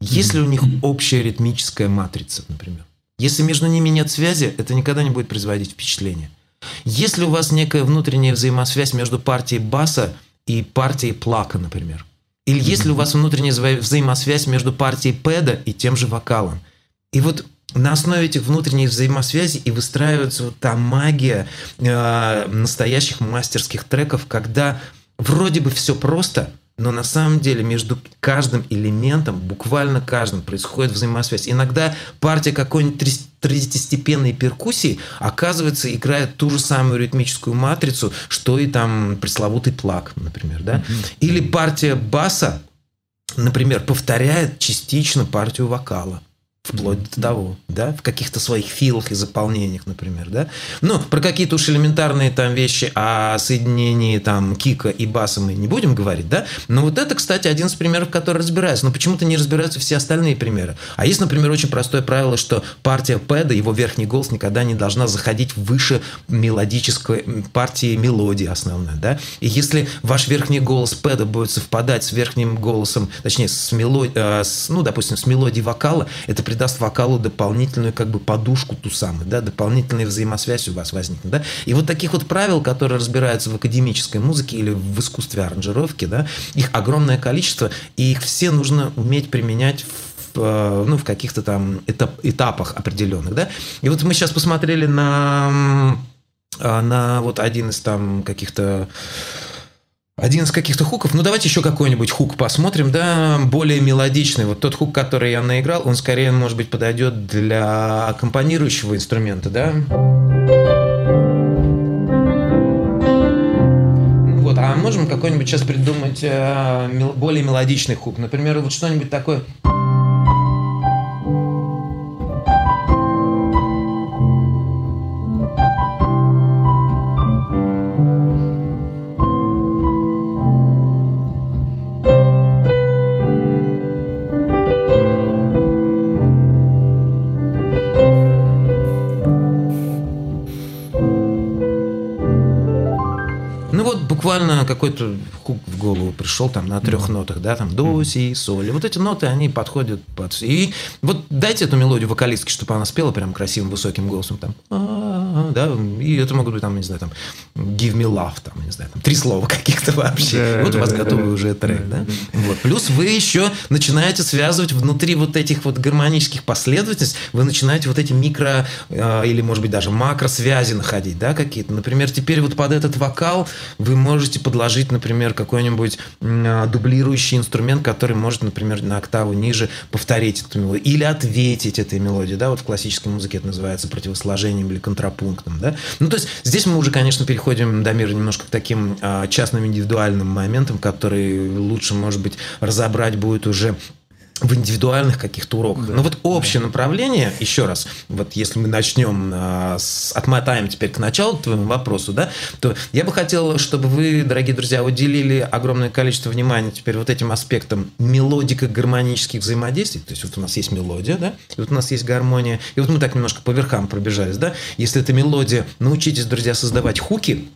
Есть ли у них общая ритмическая матрица, например? Если между ними нет связи, это никогда не будет производить впечатление. Если у вас некая внутренняя взаимосвязь между партией баса и партией плака, например, или если у вас внутренняя взаимосвязь между партией пэда и тем же вокалом, и вот на основе этих внутренней взаимосвязи и выстраивается вот та магия э, настоящих мастерских треков, когда вроде бы все просто, но на самом деле между каждым элементом, буквально каждым, происходит взаимосвязь. Иногда партия какой-нибудь третьестепенной перкуссии, оказывается, играет ту же самую ритмическую матрицу, что и там пресловутый плак, например. Да? Или партия баса, например, повторяет частично партию вокала. Вплоть до того, да, в каких-то своих филах и заполнениях, например, да. Ну, про какие-то уж элементарные там вещи о соединении там кика и баса мы не будем говорить, да. Но вот это, кстати, один из примеров, который разбирается. Но почему-то не разбираются все остальные примеры. А есть, например, очень простое правило, что партия пэда, его верхний голос никогда не должна заходить выше мелодической партии мелодии основной, да. И если ваш верхний голос пэда будет совпадать с верхним голосом, точнее, с мелодией, э, ну, допустим, с мелодией вокала, это придаст вокалу дополнительную как бы подушку ту самую, да, дополнительная взаимосвязь у вас возникнет, да. И вот таких вот правил, которые разбираются в академической музыке или в искусстве аранжировки, да, их огромное количество, и их все нужно уметь применять в э, ну, в каких-то там этап, этапах определенных, да. И вот мы сейчас посмотрели на, на вот один из там каких-то один из каких-то хуков. Ну, давайте еще какой-нибудь хук посмотрим, да, более мелодичный. Вот тот хук, который я наиграл, он скорее, может быть, подойдет для аккомпанирующего инструмента, да. Вот, а можем какой-нибудь сейчас придумать э, более мелодичный хук? Например, вот что-нибудь такое... какой-то хук в голову пришел там на трех mm-hmm. нотах, да, там до, си, соль. Вот эти ноты, они подходят под... И вот дайте эту мелодию вокалистке, чтобы она спела прям красивым высоким голосом там. Да, и это могут быть там, не знаю, там give me love, там, не знаю, там три слова каких-то вообще. Вот у вас готовый уже трек, да. Вот. Плюс вы еще начинаете связывать внутри вот этих вот гармонических последовательностей, вы начинаете вот эти микро а, или, может быть, даже макро связи находить, да, какие-то. Например, теперь вот под этот вокал вы можете подложить, например, какой-нибудь а, дублирующий инструмент, который может, например, на октаву ниже повторить эту мелодию или ответить этой мелодии. Да? Вот в классической музыке это называется противосложением или контрапунктом. Да? Ну, то есть здесь мы уже, конечно, переходим до мира немножко к таким а, частным индивидуальным моментам, которые лучше, может быть, разобрать будет уже в индивидуальных каких-то уроках. Да. Но вот общее направление, еще раз, вот если мы начнем, а, с, отмотаем теперь к началу к твоему вопросу, да, то я бы хотел, чтобы вы, дорогие друзья, уделили огромное количество внимания теперь вот этим аспектам мелодико-гармонических взаимодействий. То есть вот у нас есть мелодия, да, и вот у нас есть гармония, и вот мы так немножко по верхам пробежались, да. Если это мелодия, научитесь, друзья, создавать хуки,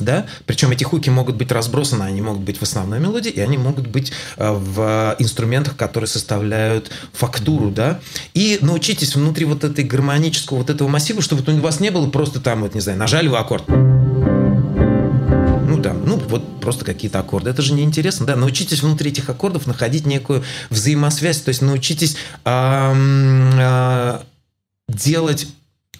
да? Причем эти хуки могут быть разбросаны, они могут быть в основной мелодии, и они могут быть э, в инструментах, которые составляют фактуру, да. И научитесь внутри вот этой гармонического вот этого массива, чтобы у вас не было просто там, вот, не знаю, нажали вы аккорд. Ну, там, ну, вот просто какие-то аккорды. Это же неинтересно, да. Научитесь внутри этих аккордов находить некую взаимосвязь, то есть научитесь э, делать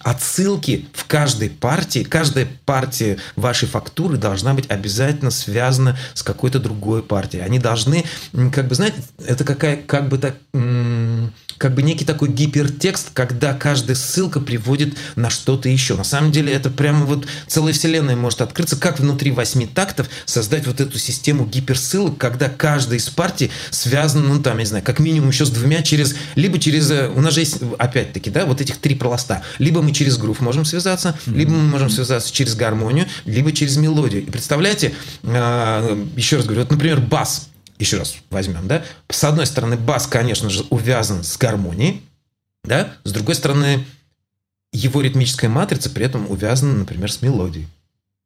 отсылки в каждой партии, каждая партия вашей фактуры должна быть обязательно связана с какой-то другой партией. Они должны, как бы, знаете, это какая, как бы так, как бы некий такой гипертекст, когда каждая ссылка приводит на что-то еще. На самом деле это прямо вот целая вселенная может открыться, как внутри восьми тактов создать вот эту систему гиперссылок, когда каждая из партий связана, ну там, я не знаю, как минимум еще с двумя через, либо через, э, у нас же есть, опять-таки, да, вот этих три пласта. Либо мы через грув можем связаться, либо мы можем связаться через гармонию, либо через мелодию. И представляете, э, еще раз говорю, вот, например, бас еще раз возьмем, да, с одной стороны, бас, конечно же, увязан с гармонией, да, с другой стороны, его ритмическая матрица при этом увязана, например, с мелодией.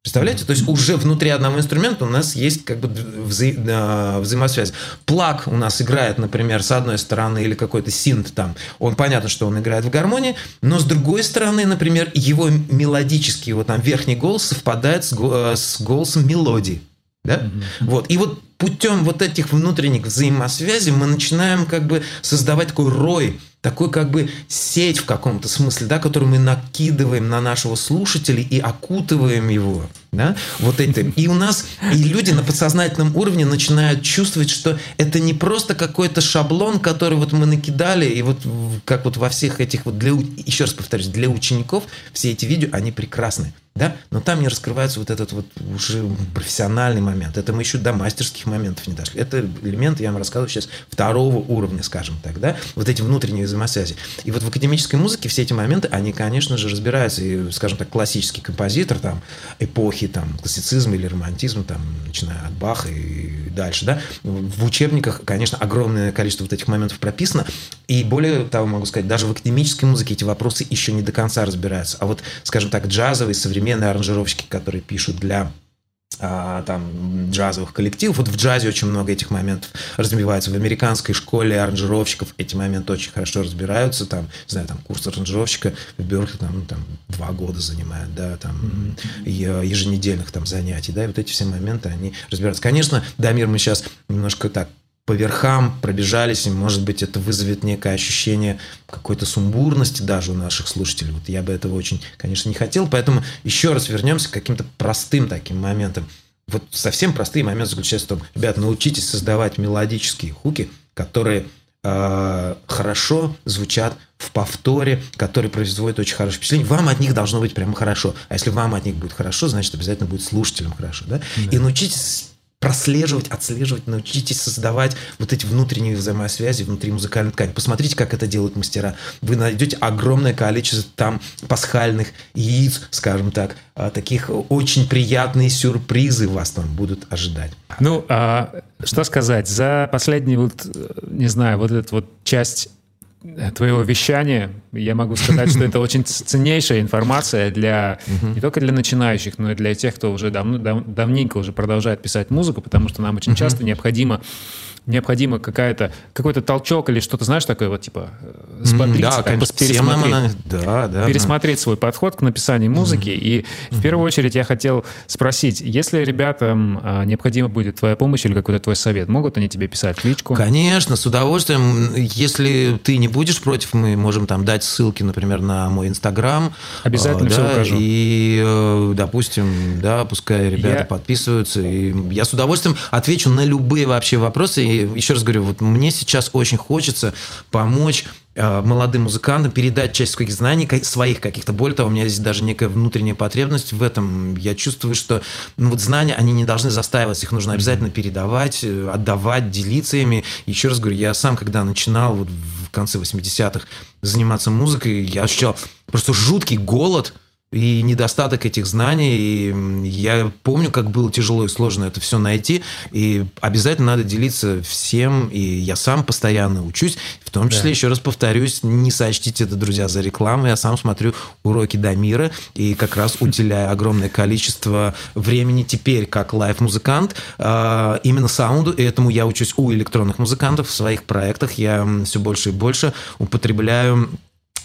Представляете? То есть уже внутри одного инструмента у нас есть как бы вза э, взаимосвязь. Плаг у нас играет, например, с одной стороны или какой-то синт там. Он понятно, что он играет в гармонии, но с другой стороны, например, его мелодический вот там верхний голос совпадает с, го с голосом мелодии. Да? Mm-hmm. Вот. И вот путем вот этих внутренних взаимосвязей мы начинаем как бы создавать такой рой такой как бы сеть в каком-то смысле, да, которую мы накидываем на нашего слушателя и окутываем его. Да? Вот этим. И у нас, и люди на подсознательном уровне начинают чувствовать, что это не просто какой-то шаблон, который вот мы накидали, и вот как вот во всех этих вот, для, еще раз повторюсь, для учеников все эти видео, они прекрасны. Да? Но там не раскрывается вот этот вот уже профессиональный момент. Это мы еще до мастерских моментов не дошли. Это элемент, я вам рассказываю сейчас, второго уровня, скажем так. Да? Вот эти внутренние взаимосвязи. И вот в академической музыке все эти моменты, они, конечно же, разбираются. И, скажем так, классический композитор там, эпохи там, классицизма или романтизма, там, начиная от Баха и дальше. Да? В учебниках, конечно, огромное количество вот этих моментов прописано. И более того, могу сказать, даже в академической музыке эти вопросы еще не до конца разбираются. А вот, скажем так, современный современные аранжировщики, которые пишут для там джазовых коллективов. Вот в джазе очень много этих моментов разбивается. В американской школе аранжировщиков эти моменты очень хорошо разбираются. Там, не знаю, там курс аранжировщика в Беркли там, ну, там два года занимает, да, там еженедельных там занятий, да, и вот эти все моменты, они разбираются. Конечно, Дамир, мы сейчас немножко так по верхам пробежались, и, может быть, это вызовет некое ощущение какой-то сумбурности даже у наших слушателей. Вот я бы этого очень, конечно, не хотел, поэтому еще раз вернемся к каким-то простым таким моментам. Вот совсем простые моменты заключаются в том, ребят, научитесь создавать мелодические хуки, которые э, хорошо звучат в повторе, которые производят очень хорошее впечатление. Вам от них должно быть прямо хорошо. А если вам от них будет хорошо, значит, обязательно будет слушателям хорошо. Да? Да. И научитесь прослеживать, отслеживать, научитесь создавать вот эти внутренние взаимосвязи внутри музыкальной ткани. Посмотрите, как это делают мастера. Вы найдете огромное количество там пасхальных яиц, скажем так, а, таких очень приятные сюрпризы вас там будут ожидать. Ну, а, что сказать, за последние вот, не знаю, вот эту вот часть твоего вещания, я могу сказать, что это очень ценнейшая информация для не только для начинающих, но и для тех, кто уже давно, дав, давненько уже продолжает писать музыку, потому что нам очень часто необходимо необходимо какая-то, какой-то толчок или что-то, знаешь, такое вот, типа, взбодриться, да, конечно, пересмотреть, она... да, да, пересмотреть свой подход к написанию музыки. Mm-hmm. И в первую очередь я хотел спросить, если ребятам а, необходима будет твоя помощь или какой-то твой совет, могут они тебе писать личку? Конечно, с удовольствием. Если ты не будешь против, мы можем там дать ссылки, например, на мой Инстаграм. Обязательно а, да, все укажу. И, э, допустим, да, пускай ребята я... подписываются. И я с удовольствием отвечу на любые вообще вопросы. И еще раз говорю, вот мне сейчас очень хочется помочь э, молодым музыкантам передать часть своих знаний, своих каких-то. Более того, у меня здесь даже некая внутренняя потребность в этом. Я чувствую, что ну, вот знания, они не должны застаиваться, их нужно обязательно передавать, э, отдавать, делиться ими. Еще раз говорю, я сам, когда начинал вот в конце 80-х заниматься музыкой, я ощущал просто жуткий голод – и недостаток этих знаний. И я помню, как было тяжело и сложно это все найти. И обязательно надо делиться всем. И я сам постоянно учусь. В том числе, да. еще раз повторюсь, не сочтите это, друзья, за рекламу. Я сам смотрю уроки Дамира и как раз уделяю огромное количество времени теперь как live -музыкант а, именно саунду. И этому я учусь у электронных музыкантов в своих проектах. Я все больше и больше употребляю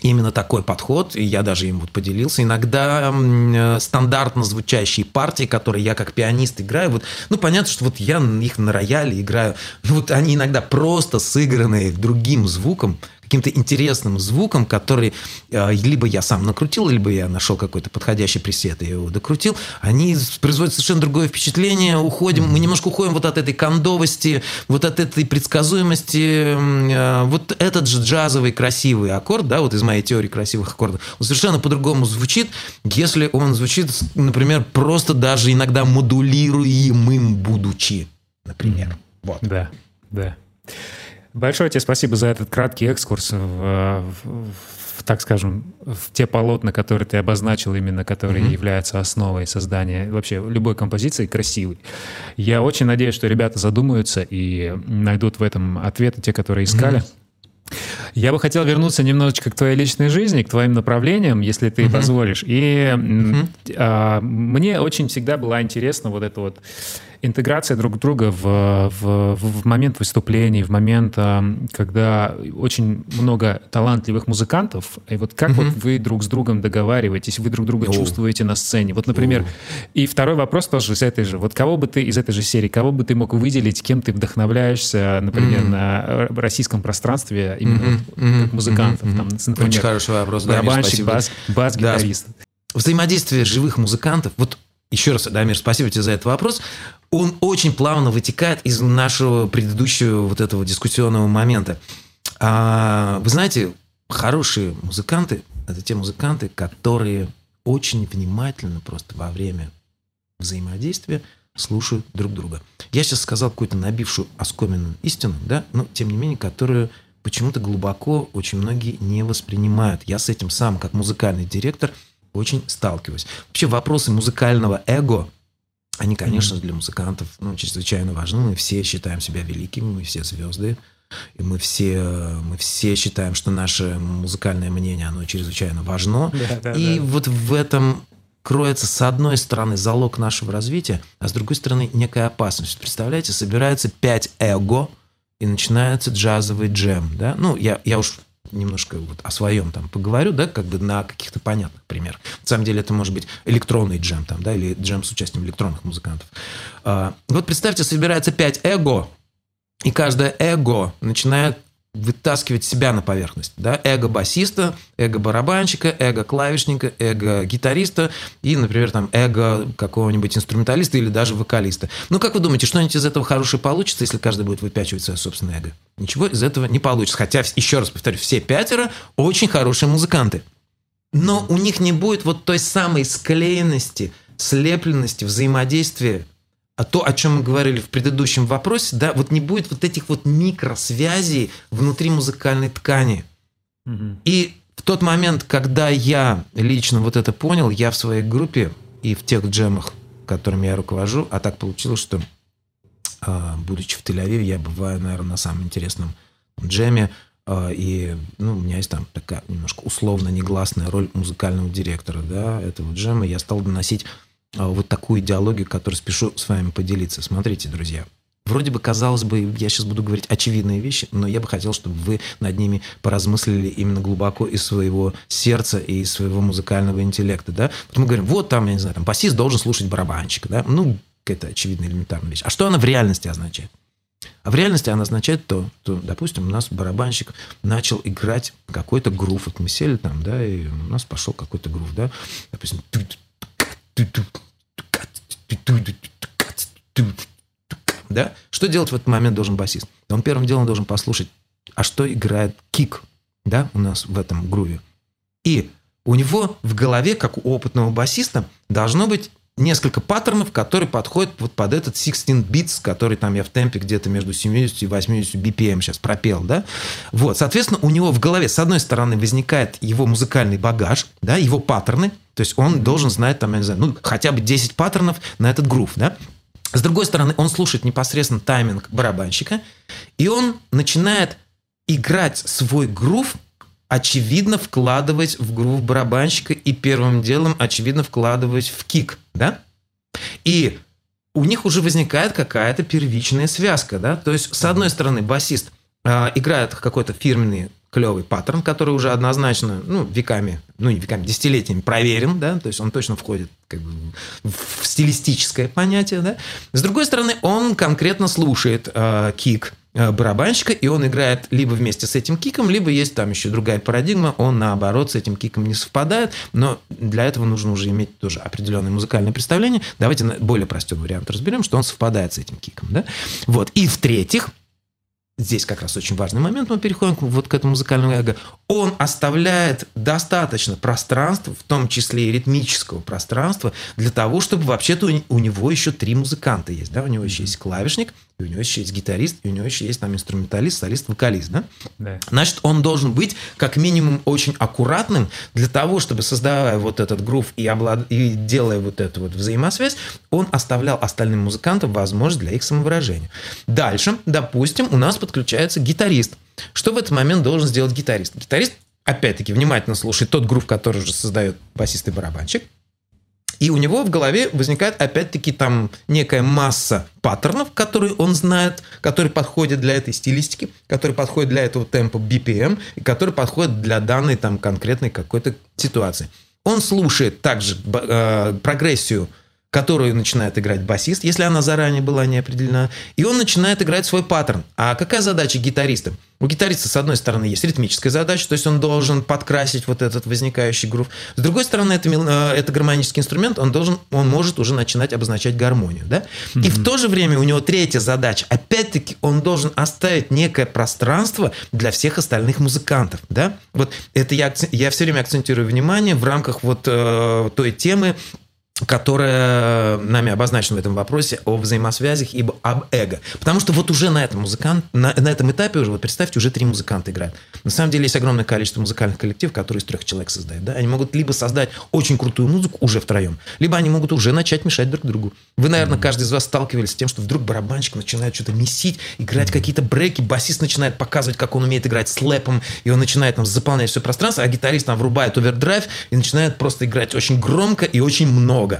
именно такой подход, и я даже им вот поделился. Иногда э, стандартно звучащие партии, которые я как пианист играю, вот, ну, понятно, что вот я их на рояле играю, ну, вот они иногда просто сыграны другим звуком, каким-то интересным звуком, который э, либо я сам накрутил, либо я нашел какой-то подходящий пресет и его докрутил, они производят совершенно другое впечатление, уходим, мы немножко уходим вот от этой кондовости, вот от этой предсказуемости. Э, вот этот же джазовый красивый аккорд, да, вот из моей теории красивых аккордов, он совершенно по-другому звучит, если он звучит, например, просто даже иногда модулируемым будучи, например. Вот. Да, да. Большое тебе спасибо за этот краткий экскурс в, в, в так скажем, в те полотна, которые ты обозначил, именно которые mm-hmm. являются основой создания вообще любой композиции красивой. Я очень надеюсь, что ребята задумаются и найдут в этом ответы, те, которые искали. Mm-hmm. Я бы хотел вернуться немножечко к твоей личной жизни, к твоим направлениям, если ты uh-huh. позволишь. И uh-huh. а, мне очень всегда была интересна вот эта вот интеграция друг друга в, в, в момент выступлений, в момент, когда очень много талантливых музыкантов, и вот как mm-hmm. вот вы друг с другом договариваетесь, вы друг друга oh. чувствуете на сцене. Вот, например, oh. и второй вопрос тоже из этой же. Вот кого бы ты из этой же серии, кого бы ты мог выделить, кем ты вдохновляешься, например, mm-hmm. на российском пространстве именно mm-hmm. как музыкантов? Mm-hmm. Там, например, Очень хороший вопрос. Барабанщик, бас, бас-гитарист. Да. Взаимодействие живых музыкантов. Вот еще раз, Дамир, спасибо тебе за этот вопрос он очень плавно вытекает из нашего предыдущего вот этого дискуссионного момента. А, вы знаете, хорошие музыканты – это те музыканты, которые очень внимательно просто во время взаимодействия слушают друг друга. Я сейчас сказал какую-то набившую оскоменную истину, да, но тем не менее, которую почему-то глубоко очень многие не воспринимают. Я с этим сам, как музыкальный директор, очень сталкиваюсь. Вообще вопросы музыкального эго – они, конечно, для музыкантов ну, чрезвычайно важны. Мы все считаем себя великими, мы все звезды. И мы все, мы все считаем, что наше музыкальное мнение, оно чрезвычайно важно. Да, да, и да. вот в этом кроется, с одной стороны, залог нашего развития, а с другой стороны, некая опасность. Представляете, собирается пять эго, и начинается джазовый джем. Да? Ну, я, я уж немножко вот о своем там поговорю, да, как бы на каких-то понятных примерах. На самом деле это может быть электронный джем там, да, или джем с участием электронных музыкантов. А, вот представьте, собирается пять эго, и каждое эго начинает вытаскивать себя на поверхность. Да? Эго басиста, эго барабанщика, эго клавишника, эго гитариста и, например, там, эго какого-нибудь инструменталиста или даже вокалиста. Ну, как вы думаете, что-нибудь из этого хорошее получится, если каждый будет выпячивать свое собственное эго? Ничего из этого не получится. Хотя, еще раз повторю, все пятеро очень хорошие музыканты. Но у них не будет вот той самой склеенности, слепленности, взаимодействия а то, о чем мы говорили в предыдущем вопросе, да, вот не будет вот этих вот микросвязей внутри музыкальной ткани. Угу. И в тот момент, когда я лично вот это понял, я в своей группе и в тех джемах, которыми я руковожу, а так получилось, что а, будучи в Тель-Авиве, я бываю, наверное, на самом интересном джеме, а, и ну, у меня есть там такая немножко условно негласная роль музыкального директора да, этого джема. Я стал доносить вот такую идеологию, которую спешу с вами поделиться. Смотрите, друзья, Вроде бы, казалось бы, я сейчас буду говорить очевидные вещи, но я бы хотел, чтобы вы над ними поразмыслили именно глубоко из своего сердца и из своего музыкального интеллекта. Да? Вот мы говорим, вот там, я не знаю, там басист должен слушать барабанщика. Да? Ну, это очевидная элементарная вещь. А что она в реальности означает? А в реальности она означает то, что, допустим, у нас барабанщик начал играть какой-то грув. Вот мы сели там, да, и у нас пошел какой-то грув, да. Допустим, да? Что делать в этот момент должен басист? Он первым делом должен послушать, а что играет кик, да, у нас в этом груве. И у него в голове, как у опытного басиста, должно быть несколько паттернов, которые подходят вот под этот 16 битс, который там я в темпе где-то между 70 и 80 BPM сейчас пропел, да. Вот, соответственно, у него в голове, с одной стороны, возникает его музыкальный багаж, да, его паттерны, то есть он должен знать там, я не знаю, ну, хотя бы 10 паттернов на этот грув, да. С другой стороны, он слушает непосредственно тайминг барабанщика, и он начинает играть свой грув очевидно вкладывать в грув барабанщика и первым делом очевидно вкладывать в кик, да? И у них уже возникает какая-то первичная связка, да? То есть, с одной стороны, басист э, играет какой-то фирменный клевый паттерн, который уже однозначно, ну, веками, ну, не веками, десятилетиями проверен, да, то есть он точно входит как бы, в стилистическое понятие, да. С другой стороны, он конкретно слушает э, кик, Э, барабанщика, и он играет либо вместе с этим киком, либо есть там еще другая парадигма, он наоборот с этим киком не совпадает, но для этого нужно уже иметь тоже определенное музыкальное представление. Давайте более простой вариант разберем, что он совпадает с этим киком. Да? Вот. И в-третьих, здесь как раз очень важный момент, мы переходим вот к этому музыкальному эго, он оставляет достаточно пространства, в том числе и ритмического пространства, для того, чтобы вообще-то у него еще три музыканта есть. Да? У него еще есть клавишник, и у него еще есть гитарист, и у него еще есть там инструменталист, солист, вокалист. Да? Да. Значит, он должен быть как минимум очень аккуратным для того, чтобы создавая вот этот грув и, облад... и делая вот эту вот взаимосвязь, он оставлял остальным музыкантам возможность для их самовыражения. Дальше, допустим, у нас подключается гитарист. Что в этот момент должен сделать гитарист? Гитарист, опять-таки, внимательно слушает тот групп, который уже создает басист и барабанщик. И у него в голове возникает опять-таки там некая масса паттернов, которые он знает, которые подходят для этой стилистики, которые подходят для этого темпа BPM и которые подходят для данной там конкретной какой-то ситуации. Он слушает также э, прогрессию которую начинает играть басист, если она заранее была не определена, и он начинает играть свой паттерн. А какая задача гитариста? У гитариста, с одной стороны, есть ритмическая задача, то есть он должен подкрасить вот этот возникающий грув. С другой стороны, это, э, это гармонический инструмент, он, должен, он может уже начинать обозначать гармонию. Да? Mm-hmm. И в то же время у него третья задача. Опять-таки, он должен оставить некое пространство для всех остальных музыкантов. Да? Вот это я, я все время акцентирую внимание в рамках вот э, той темы, которая нами обозначена в этом вопросе о взаимосвязях и об эго. Потому что вот уже на этом, музыкант, на, на этом этапе уже, вот представьте, уже три музыканта играют. На самом деле есть огромное количество музыкальных коллективов, которые из трех человек создают. Да? Они могут либо создать очень крутую музыку уже втроем, либо они могут уже начать мешать друг другу. Вы, наверное, mm-hmm. каждый из вас сталкивались с тем, что вдруг барабанщик начинает что-то месить, играть mm-hmm. какие-то бреки, басист начинает показывать, как он умеет играть слэпом, и он начинает там заполнять все пространство, а гитарист там врубает овердрайв и начинает просто играть очень громко и очень много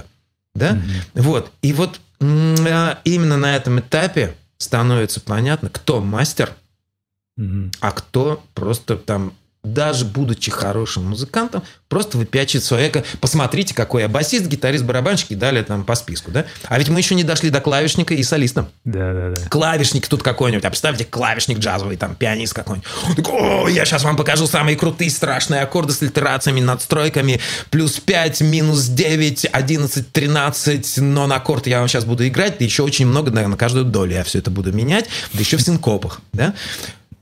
да? Mm-hmm. Вот. И вот а, именно на этом этапе становится понятно, кто мастер, mm-hmm. а кто просто там даже будучи хорошим музыкантом, просто выпячивает свое эко. Посмотрите, какой я басист, гитарист, барабанщик и далее там по списку, да? А ведь мы еще не дошли до клавишника и солиста. Да, да, да. Клавишник тут какой-нибудь, а представьте, клавишник джазовый, там, пианист какой-нибудь. О, я сейчас вам покажу самые крутые, страшные аккорды с альтерациями, надстройками, плюс 5, минус 9, 11, 13, но на аккорд я вам сейчас буду играть, и еще очень много, наверное, на каждую долю я все это буду менять, да еще в синкопах, да?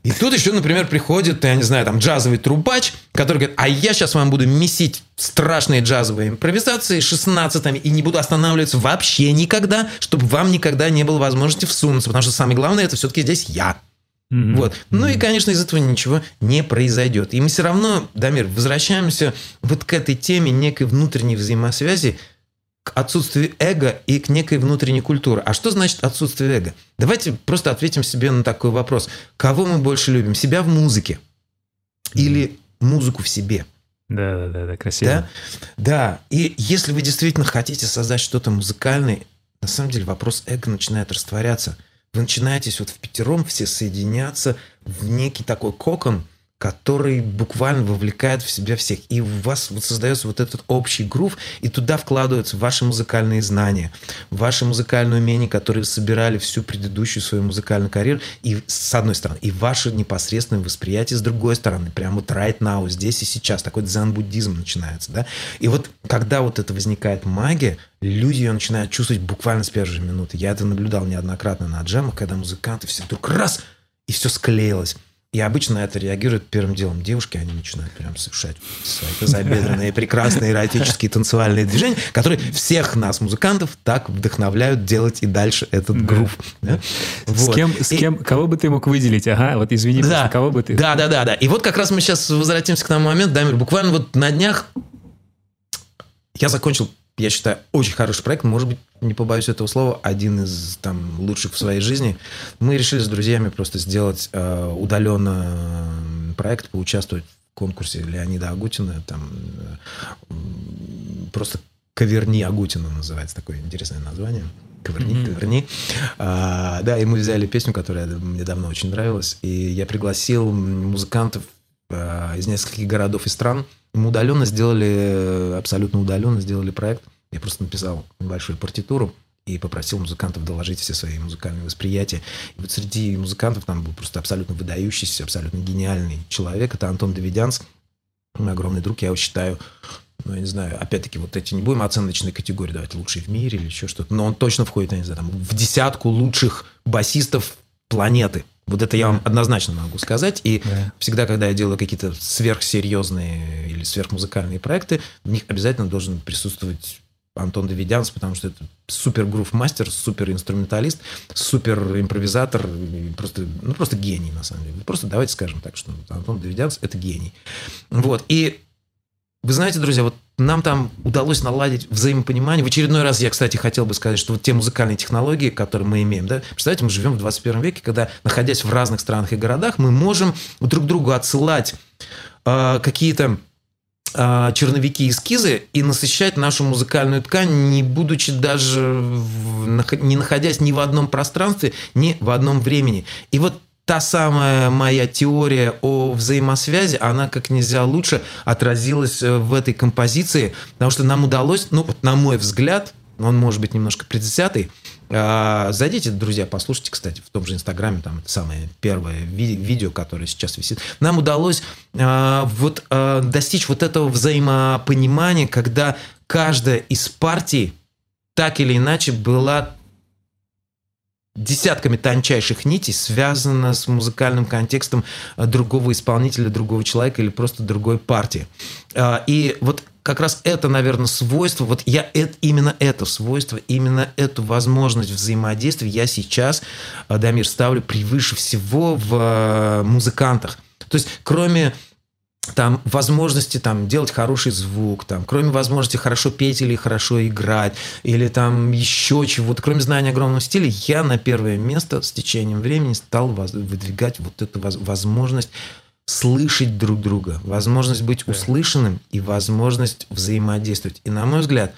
И тут еще, например, приходит, я не знаю, там джазовый трубач, который говорит, а я сейчас вам буду месить страшные джазовые импровизации 16 и не буду останавливаться вообще никогда, чтобы вам никогда не было возможности всунуться, потому что самое главное, это все-таки здесь я. Mm-hmm. Вот. Ну и, конечно, из этого ничего не произойдет. И мы все равно, Дамир, возвращаемся вот к этой теме некой внутренней взаимосвязи, к отсутствию эго и к некой внутренней культуре. А что значит отсутствие эго? Давайте просто ответим себе на такой вопрос. Кого мы больше любим? Себя в музыке или музыку в себе? Да, да, да, да, красиво. Да? да. И если вы действительно хотите создать что-то музыкальное, на самом деле вопрос эго начинает растворяться. Вы начинаетесь вот в пятером все соединяться в некий такой кокон, который буквально вовлекает в себя всех. И у вас вот создается вот этот общий грув, и туда вкладываются ваши музыкальные знания, ваши музыкальные умения, которые собирали всю предыдущую свою музыкальную карьеру, и с одной стороны, и ваше непосредственное восприятие с другой стороны, прямо вот right now, здесь и сейчас, такой дзен-буддизм начинается, да. И вот когда вот это возникает магия, люди ее начинают чувствовать буквально с первой же минуты. Я это наблюдал неоднократно на джемах, когда музыканты все вдруг раз, и все склеилось. И обычно это реагирует первым делом. Девушки, они начинают прям совершать свои тазобедренные, прекрасные эротические танцевальные движения, которые всех нас, музыкантов, так вдохновляют делать и дальше этот грув. Да? Вот. С, кем, с и... кем, кого бы ты мог выделить? Ага, вот извини, да, кого бы ты... Да, да, да, да. И вот как раз мы сейчас возвратимся к тому моменту, Дамир, буквально вот на днях я закончил я считаю, очень хороший проект. Может быть, не побоюсь этого слова, один из там лучших в своей жизни. Мы решили с друзьями просто сделать э, удаленно проект, поучаствовать в конкурсе Леонида Агутина. Там э, просто Коверни Агутина называется такое интересное название. Коверни, mm-hmm. коверни. А, да, и мы взяли песню, которая мне давно очень нравилась. И я пригласил музыкантов из нескольких городов и стран. Мы удаленно сделали, абсолютно удаленно сделали проект. Я просто написал небольшую партитуру и попросил музыкантов доложить все свои музыкальные восприятия. И вот среди музыкантов там был просто абсолютно выдающийся, абсолютно гениальный человек. Это Антон Давидянс, мой огромный друг, я его считаю, ну, я не знаю, опять-таки, вот эти, не будем оценочные категории давать, лучший в мире или еще что-то, но он точно входит, я не знаю, там, в десятку лучших басистов планеты. Вот это я вам однозначно могу сказать. И да. всегда, когда я делаю какие-то сверхсерьезные или сверхмузыкальные проекты, в них обязательно должен присутствовать Антон Давидянс, потому что это супер грув мастер, супер инструменталист, супер импровизатор, просто, ну, просто гений, на самом деле. Просто давайте скажем так, что Антон Давидянс – это гений. Вот. И вы знаете, друзья, вот нам там удалось наладить взаимопонимание. В очередной раз я, кстати, хотел бы сказать, что вот те музыкальные технологии, которые мы имеем, да, представляете, мы живем в 21 веке, когда, находясь в разных странах и городах, мы можем друг другу отсылать э, какие-то э, черновики, эскизы и насыщать нашу музыкальную ткань, не будучи даже, в, не находясь ни в одном пространстве, ни в одном времени. И вот та самая моя теория о взаимосвязи, она как нельзя лучше отразилась э, в этой композиции, потому что нам удалось, ну, вот на мой взгляд, он может быть немножко предвзятый, а, Зайдите, друзья, послушайте, кстати, в том же Инстаграме, там это самое первое ви- видео, которое сейчас висит. Нам удалось а, вот а, достичь вот этого взаимопонимания, когда каждая из партий так или иначе была десятками тончайших нитей связано с музыкальным контекстом э, другого исполнителя, другого человека или просто другой партии. А, и вот как раз это, наверное, свойство, вот я это, именно это свойство, именно эту возможность взаимодействия я сейчас, э, Дамир, ставлю превыше всего в э, музыкантах. То есть, кроме там возможности там делать хороший звук, там, кроме возможности хорошо петь или хорошо играть, или там еще чего-то, кроме знания огромного стиля, я на первое место с течением времени стал выдвигать вот эту возможность слышать друг друга, возможность быть услышанным и возможность взаимодействовать. И на мой взгляд,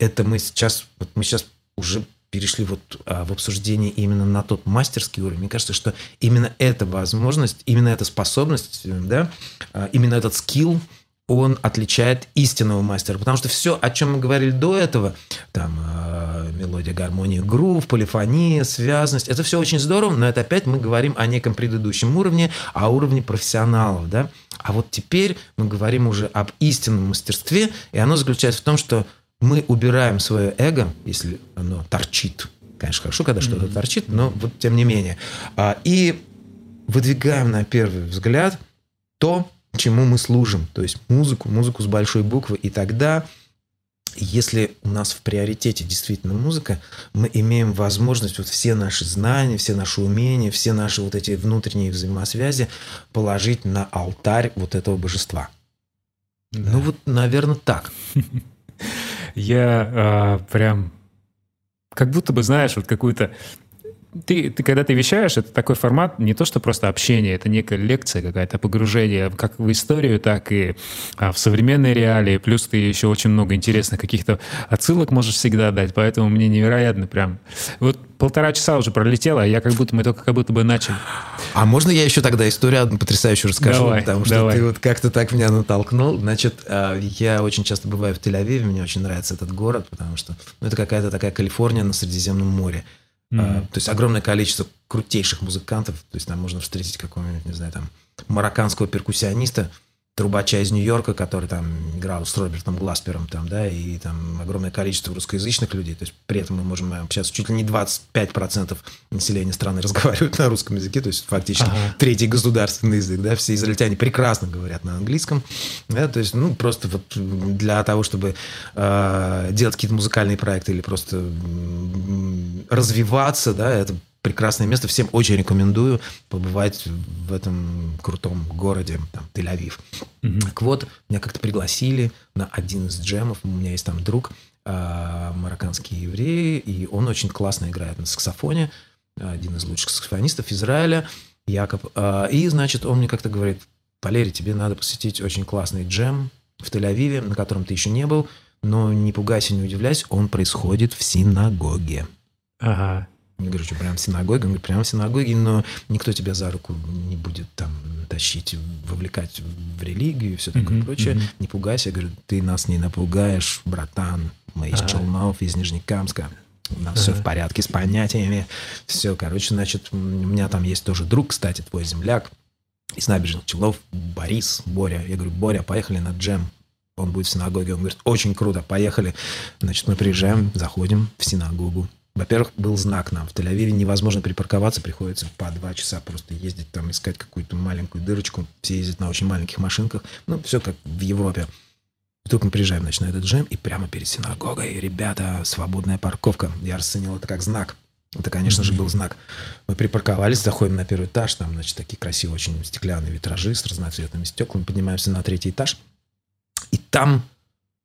это мы сейчас, вот мы сейчас уже перешли вот а, в обсуждении именно на тот мастерский уровень. Мне кажется, что именно эта возможность, именно эта способность, да, а, именно этот скилл, он отличает истинного мастера. Потому что все, о чем мы говорили до этого, там э, мелодия, гармония, грув, полифония, связность, это все очень здорово, но это опять мы говорим о неком предыдущем уровне, о уровне профессионалов, да. А вот теперь мы говорим уже об истинном мастерстве, и оно заключается в том, что мы убираем свое эго, если оно торчит. Конечно, хорошо, когда mm-hmm. что-то торчит, но вот тем не менее. А, и выдвигаем на первый взгляд то, чему мы служим. То есть музыку, музыку с большой буквы. И тогда, если у нас в приоритете действительно музыка, мы имеем возможность вот все наши знания, все наши умения, все наши вот эти внутренние взаимосвязи положить на алтарь вот этого божества. Да. Ну вот, наверное, так. Я э, прям как будто бы, знаешь, вот какую-то ты, ты когда ты вещаешь, это такой формат не то, что просто общение, это некая лекция какая-то, погружение как в историю, так и а, в современные реалии. Плюс ты еще очень много интересных каких-то отсылок можешь всегда дать, поэтому мне невероятно прям. Вот полтора часа уже пролетело, а я как будто мы только как будто бы начали. А можно я еще тогда историю одну потрясающую расскажу? Давай, потому что давай. ты вот как-то так меня натолкнул. Значит, а, я очень часто бываю в Тель-Авиве, мне очень нравится этот город, потому что ну, это какая-то такая Калифорния на Средиземном море. Mm-hmm. то есть огромное количество крутейших музыкантов. То есть там можно встретить какого-нибудь, не знаю, там марокканского перкуссиониста, трубача из Нью-Йорка, который там играл с Робертом Гласпером, там, да, и там огромное количество русскоязычных людей. То есть при этом мы можем общаться. Чуть ли не 25% населения страны разговаривают на русском языке, то есть фактически ага. третий государственный язык, да, все израильтяне прекрасно говорят на английском, да, то есть, ну, просто вот для того, чтобы э, делать какие-то музыкальные проекты или просто развиваться, да, это прекрасное место. Всем очень рекомендую побывать в этом крутом городе, там, Тель-Авив. Mm-hmm. Так вот, меня как-то пригласили на один из джемов. У меня есть там друг, э, марокканский еврей, и он очень классно играет на саксофоне. Один из лучших саксофонистов Израиля, Якоб. Э, и, значит, он мне как-то говорит, Валерий, тебе надо посетить очень классный джем в Тель-Авиве, на котором ты еще не был, но не пугайся, не удивляйся, он происходит в синагоге. Ага. Я говорю, что прям в синагоге? Он говорит, прямо в синагоге, но никто тебя за руку не будет там тащить, вовлекать в религию и все такое mm-hmm, прочее. Mm-hmm. Не пугайся. Я говорю, ты нас не напугаешь, братан. Мы из а Челнов, из Нижнекамска. У нас а все в порядке с понятиями. Все, короче, значит, у меня там есть тоже друг, кстати, твой земляк из набережных Челнов, Борис, Боря. Я говорю, Боря, поехали на джем. Он будет в синагоге. Он говорит, очень круто, поехали. Значит, мы приезжаем, заходим в синагогу. Во-первых, был знак нам. В Тель-Авиве невозможно припарковаться, приходится по два часа просто ездить там, искать какую-то маленькую дырочку. Все ездят на очень маленьких машинках. Ну, все как в Европе. И только мы приезжаем, значит, на этот джем, и прямо перед синагогой, ребята, свободная парковка. Я расценил это как знак. Это, конечно же, был знак. Мы припарковались, заходим на первый этаж, там, значит, такие красивые очень стеклянные витражи с разноцветными стеклами, поднимаемся на третий этаж. И там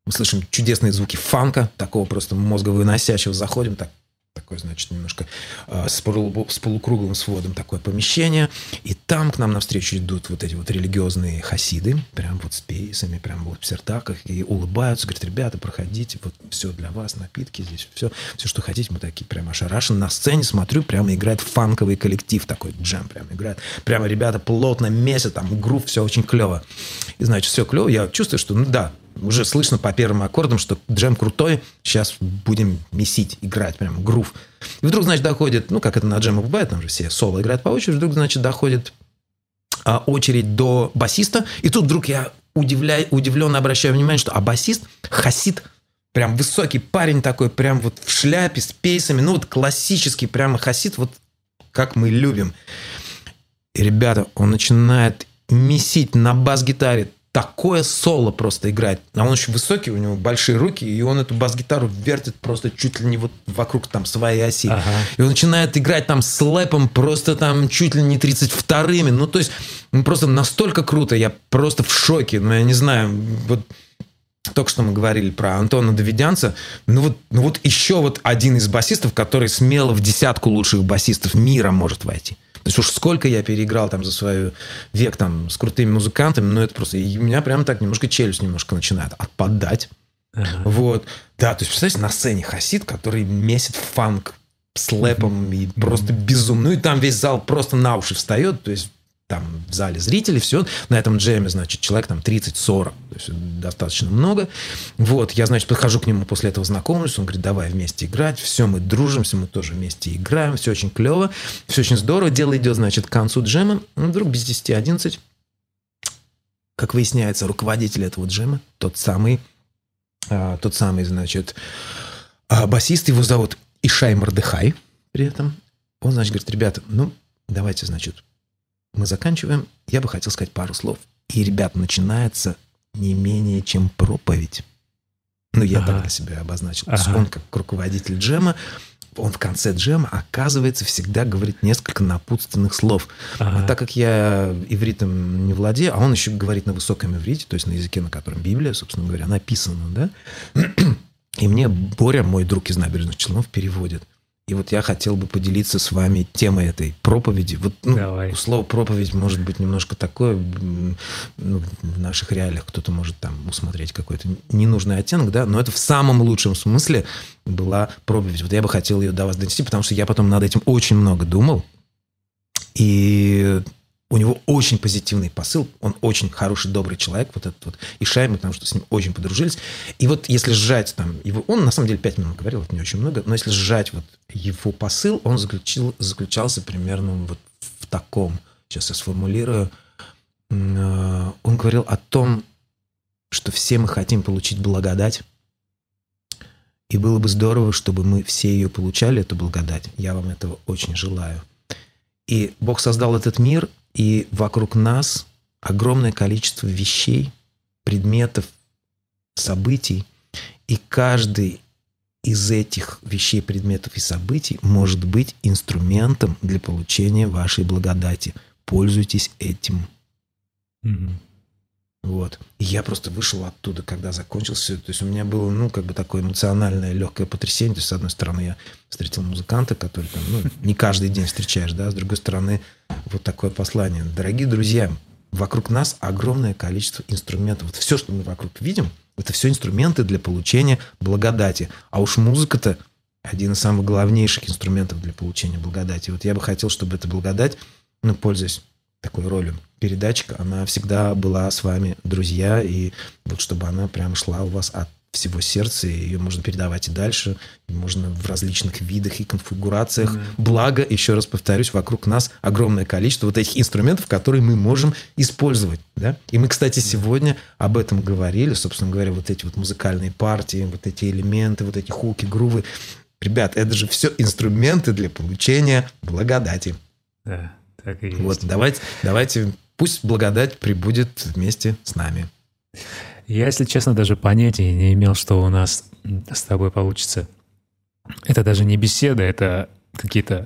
мы слышим чудесные звуки фанка, такого просто мозговыносящего. Заходим, так такое, значит, немножко с, полу, с полукруглым сводом такое помещение. И там к нам навстречу идут вот эти вот религиозные хасиды, прям вот с пейсами, прям вот в сертаках, и улыбаются, говорят, ребята, проходите, вот все для вас, напитки здесь, все, все, что хотите. Мы такие прям ошарашены. На сцене смотрю, прямо играет фанковый коллектив такой, джем прям играет. Прямо ребята плотно месяц, там грув, все очень клево. И, значит, все клево. Я чувствую, что, ну да, уже слышно по первым аккордам, что джем крутой, сейчас будем месить, играть, прям грув. И вдруг, значит, доходит, ну, как это на джеме бывает, там же все соло играют по очереди, вдруг, значит, доходит а, очередь до басиста, и тут вдруг я удивляю, удивленно обращаю внимание, что а басист хасид, прям высокий парень такой, прям вот в шляпе с пейсами, ну, вот классический прямо хасид, вот как мы любим. И, ребята, он начинает месить на бас-гитаре такое соло просто играет. А он очень высокий, у него большие руки, и он эту бас-гитару вертит просто чуть ли не вот вокруг там своей оси. Ага. И он начинает играть там с лэпом просто там чуть ли не 32-ми. Ну, то есть, ну, просто настолько круто, я просто в шоке. Ну, я не знаю, вот только что мы говорили про Антона Давидянца. Ну вот, ну вот еще вот один из басистов, который смело в десятку лучших басистов мира может войти. То есть уж сколько я переиграл там за свой век там с крутыми музыкантами, но это просто... И у меня прямо так немножко челюсть немножко начинает отпадать. Ага. Вот. Да, то есть, представляете, на сцене Хасид, который месит фанк с лэпом и просто безумно. Ну и там весь зал просто на уши встает. То есть там в зале зрители, все, на этом джеме, значит, человек там 30-40, то есть достаточно много. Вот, я, значит, подхожу к нему после этого знакомлюсь, он говорит, давай вместе играть, все, мы дружимся, мы тоже вместе играем, все очень клево, все очень здорово, дело идет, значит, к концу джема, ну, вдруг без 10-11, как выясняется, руководитель этого джема, тот самый, а, тот самый, значит, а, басист, его зовут Ишай Мордыхай при этом, он, значит, говорит, ребята, ну, давайте, значит, мы заканчиваем, я бы хотел сказать пару слов. И, ребят, начинается не менее чем проповедь. Ну, я ага. так для себя обозначил. Ага. Он, как руководитель джема, он в конце джема, оказывается, всегда говорит несколько напутственных слов. Ага. А так как я ивритом не владею, а он еще говорит на высоком иврите, то есть на языке, на котором Библия, собственно говоря, написана, да? И мне Боря, мой друг из набережных Челнов, переводит. И вот я хотел бы поделиться с вами темой этой проповеди. Вот ну, Давай. слово проповедь может быть немножко такое, ну, в наших реалиях кто-то может там усмотреть какой-то ненужный оттенок, да, но это в самом лучшем смысле была проповедь. Вот я бы хотел ее до вас донести, потому что я потом над этим очень много думал. И у него очень позитивный посыл, он очень хороший, добрый человек, вот этот вот Ишай, мы потому что с ним очень подружились. И вот если сжать там его, он на самом деле пять минут говорил, это не очень много, но если сжать вот его посыл, он заключил, заключался примерно вот в таком, сейчас я сформулирую, э, он говорил о том, что все мы хотим получить благодать, и было бы здорово, чтобы мы все ее получали, эту благодать. Я вам этого очень желаю. И Бог создал этот мир, и вокруг нас огромное количество вещей, предметов, событий. И каждый из этих вещей, предметов и событий может быть инструментом для получения вашей благодати. Пользуйтесь этим. Угу. Вот. И я просто вышел оттуда, когда закончился. То есть у меня было, ну, как бы такое эмоциональное легкое потрясение. То есть, с одной стороны, я встретил музыканта, который там, ну, не каждый день встречаешь, да, с другой стороны, вот такое послание. Дорогие друзья, вокруг нас огромное количество инструментов. Вот все, что мы вокруг видим, это все инструменты для получения благодати. А уж музыка-то один из самых главнейших инструментов для получения благодати. Вот я бы хотел, чтобы эта благодать, ну, пользуясь такой ролью передатчика, она всегда была с вами, друзья, и вот чтобы она прям шла у вас от всего сердца, и ее можно передавать и дальше, и можно в различных видах и конфигурациях. Mm-hmm. Благо, еще раз повторюсь, вокруг нас огромное количество вот этих инструментов, которые мы можем использовать. Да? И мы, кстати, сегодня об этом говорили, собственно говоря, вот эти вот музыкальные партии, вот эти элементы, вот эти хуки, грувы. Ребят, это же все инструменты для получения благодати. Да. Так и есть. Вот, давайте, давайте, пусть благодать прибудет вместе с нами. Я, если честно, даже понятия не имел, что у нас с тобой получится. Это даже не беседа, это какие-то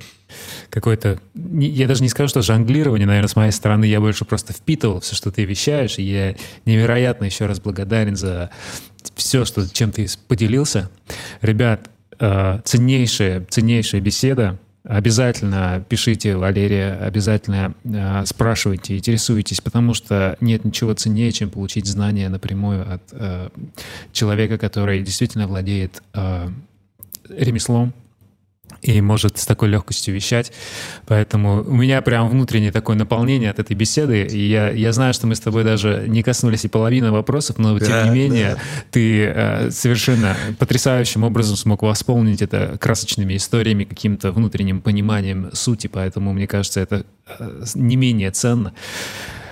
какое-то, я даже не скажу, что жонглирование, наверное, с моей стороны, я больше просто впитывал все, что ты вещаешь, и я невероятно еще раз благодарен за все, что, чем ты поделился. Ребят, э, ценнейшая, ценнейшая беседа, Обязательно пишите, Валерия, обязательно э, спрашивайте, интересуйтесь, потому что нет ничего ценнее, чем получить знания напрямую от э, человека, который действительно владеет э, ремеслом, и может с такой легкостью вещать. Поэтому у меня прям внутреннее такое наполнение от этой беседы. И я, я знаю, что мы с тобой даже не коснулись и половины вопросов, но да, тем не менее да. ты э, совершенно потрясающим образом смог восполнить это красочными историями, каким-то внутренним пониманием сути. Поэтому мне кажется, это э, не менее ценно.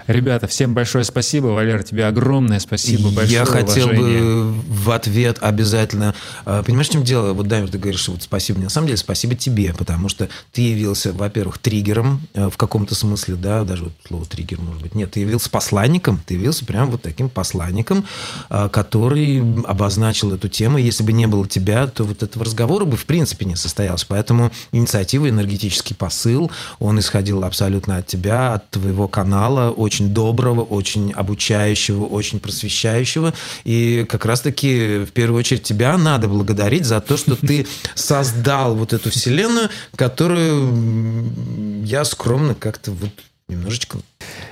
Ребята, всем большое спасибо. Валера, тебе огромное спасибо. Большое Я хотел уважение. бы в ответ обязательно... А, понимаешь, в чем дело? Вот, Дамир, ты говоришь, вот спасибо. На самом деле, спасибо тебе, потому что ты явился, во-первых, триггером э, в каком-то смысле, да, даже вот слово триггер, может быть. Нет, ты явился посланником, ты явился прям вот таким посланником, а, который обозначил эту тему. Если бы не было тебя, то вот этого разговора бы в принципе не состоялся. Поэтому инициатива, энергетический посыл, он исходил абсолютно от тебя, от твоего канала, очень очень доброго, очень обучающего, очень просвещающего. И как раз-таки в первую очередь тебя надо благодарить за то, что ты создал вот эту вселенную, которую я скромно как-то вот немножечко...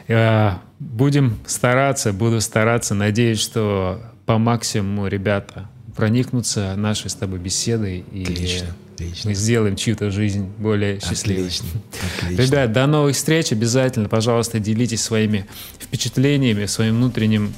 Э, будем стараться, буду стараться. Надеюсь, что по максимуму ребята проникнутся нашей с тобой беседой. И Отлично. Отлично. Мы сделаем чью-то жизнь более счастливой. Отлично. Отлично. Ребят, до новых встреч. Обязательно, пожалуйста, делитесь своими впечатлениями, своим внутренним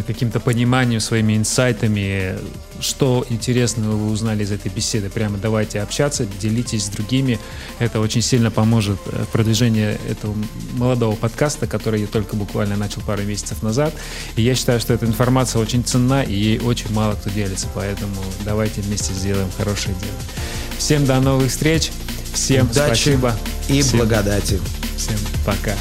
каким-то пониманием, своими инсайтами, что интересного вы узнали из этой беседы. Прямо давайте общаться, делитесь с другими. Это очень сильно поможет в продвижении этого молодого подкаста, который я только буквально начал пару месяцев назад. И я считаю, что эта информация очень ценна, и ей очень мало кто делится. Поэтому давайте вместе сделаем хорошее дело. Всем до новых встреч. Всем Удачи спасибо. И всем, благодати. Всем пока.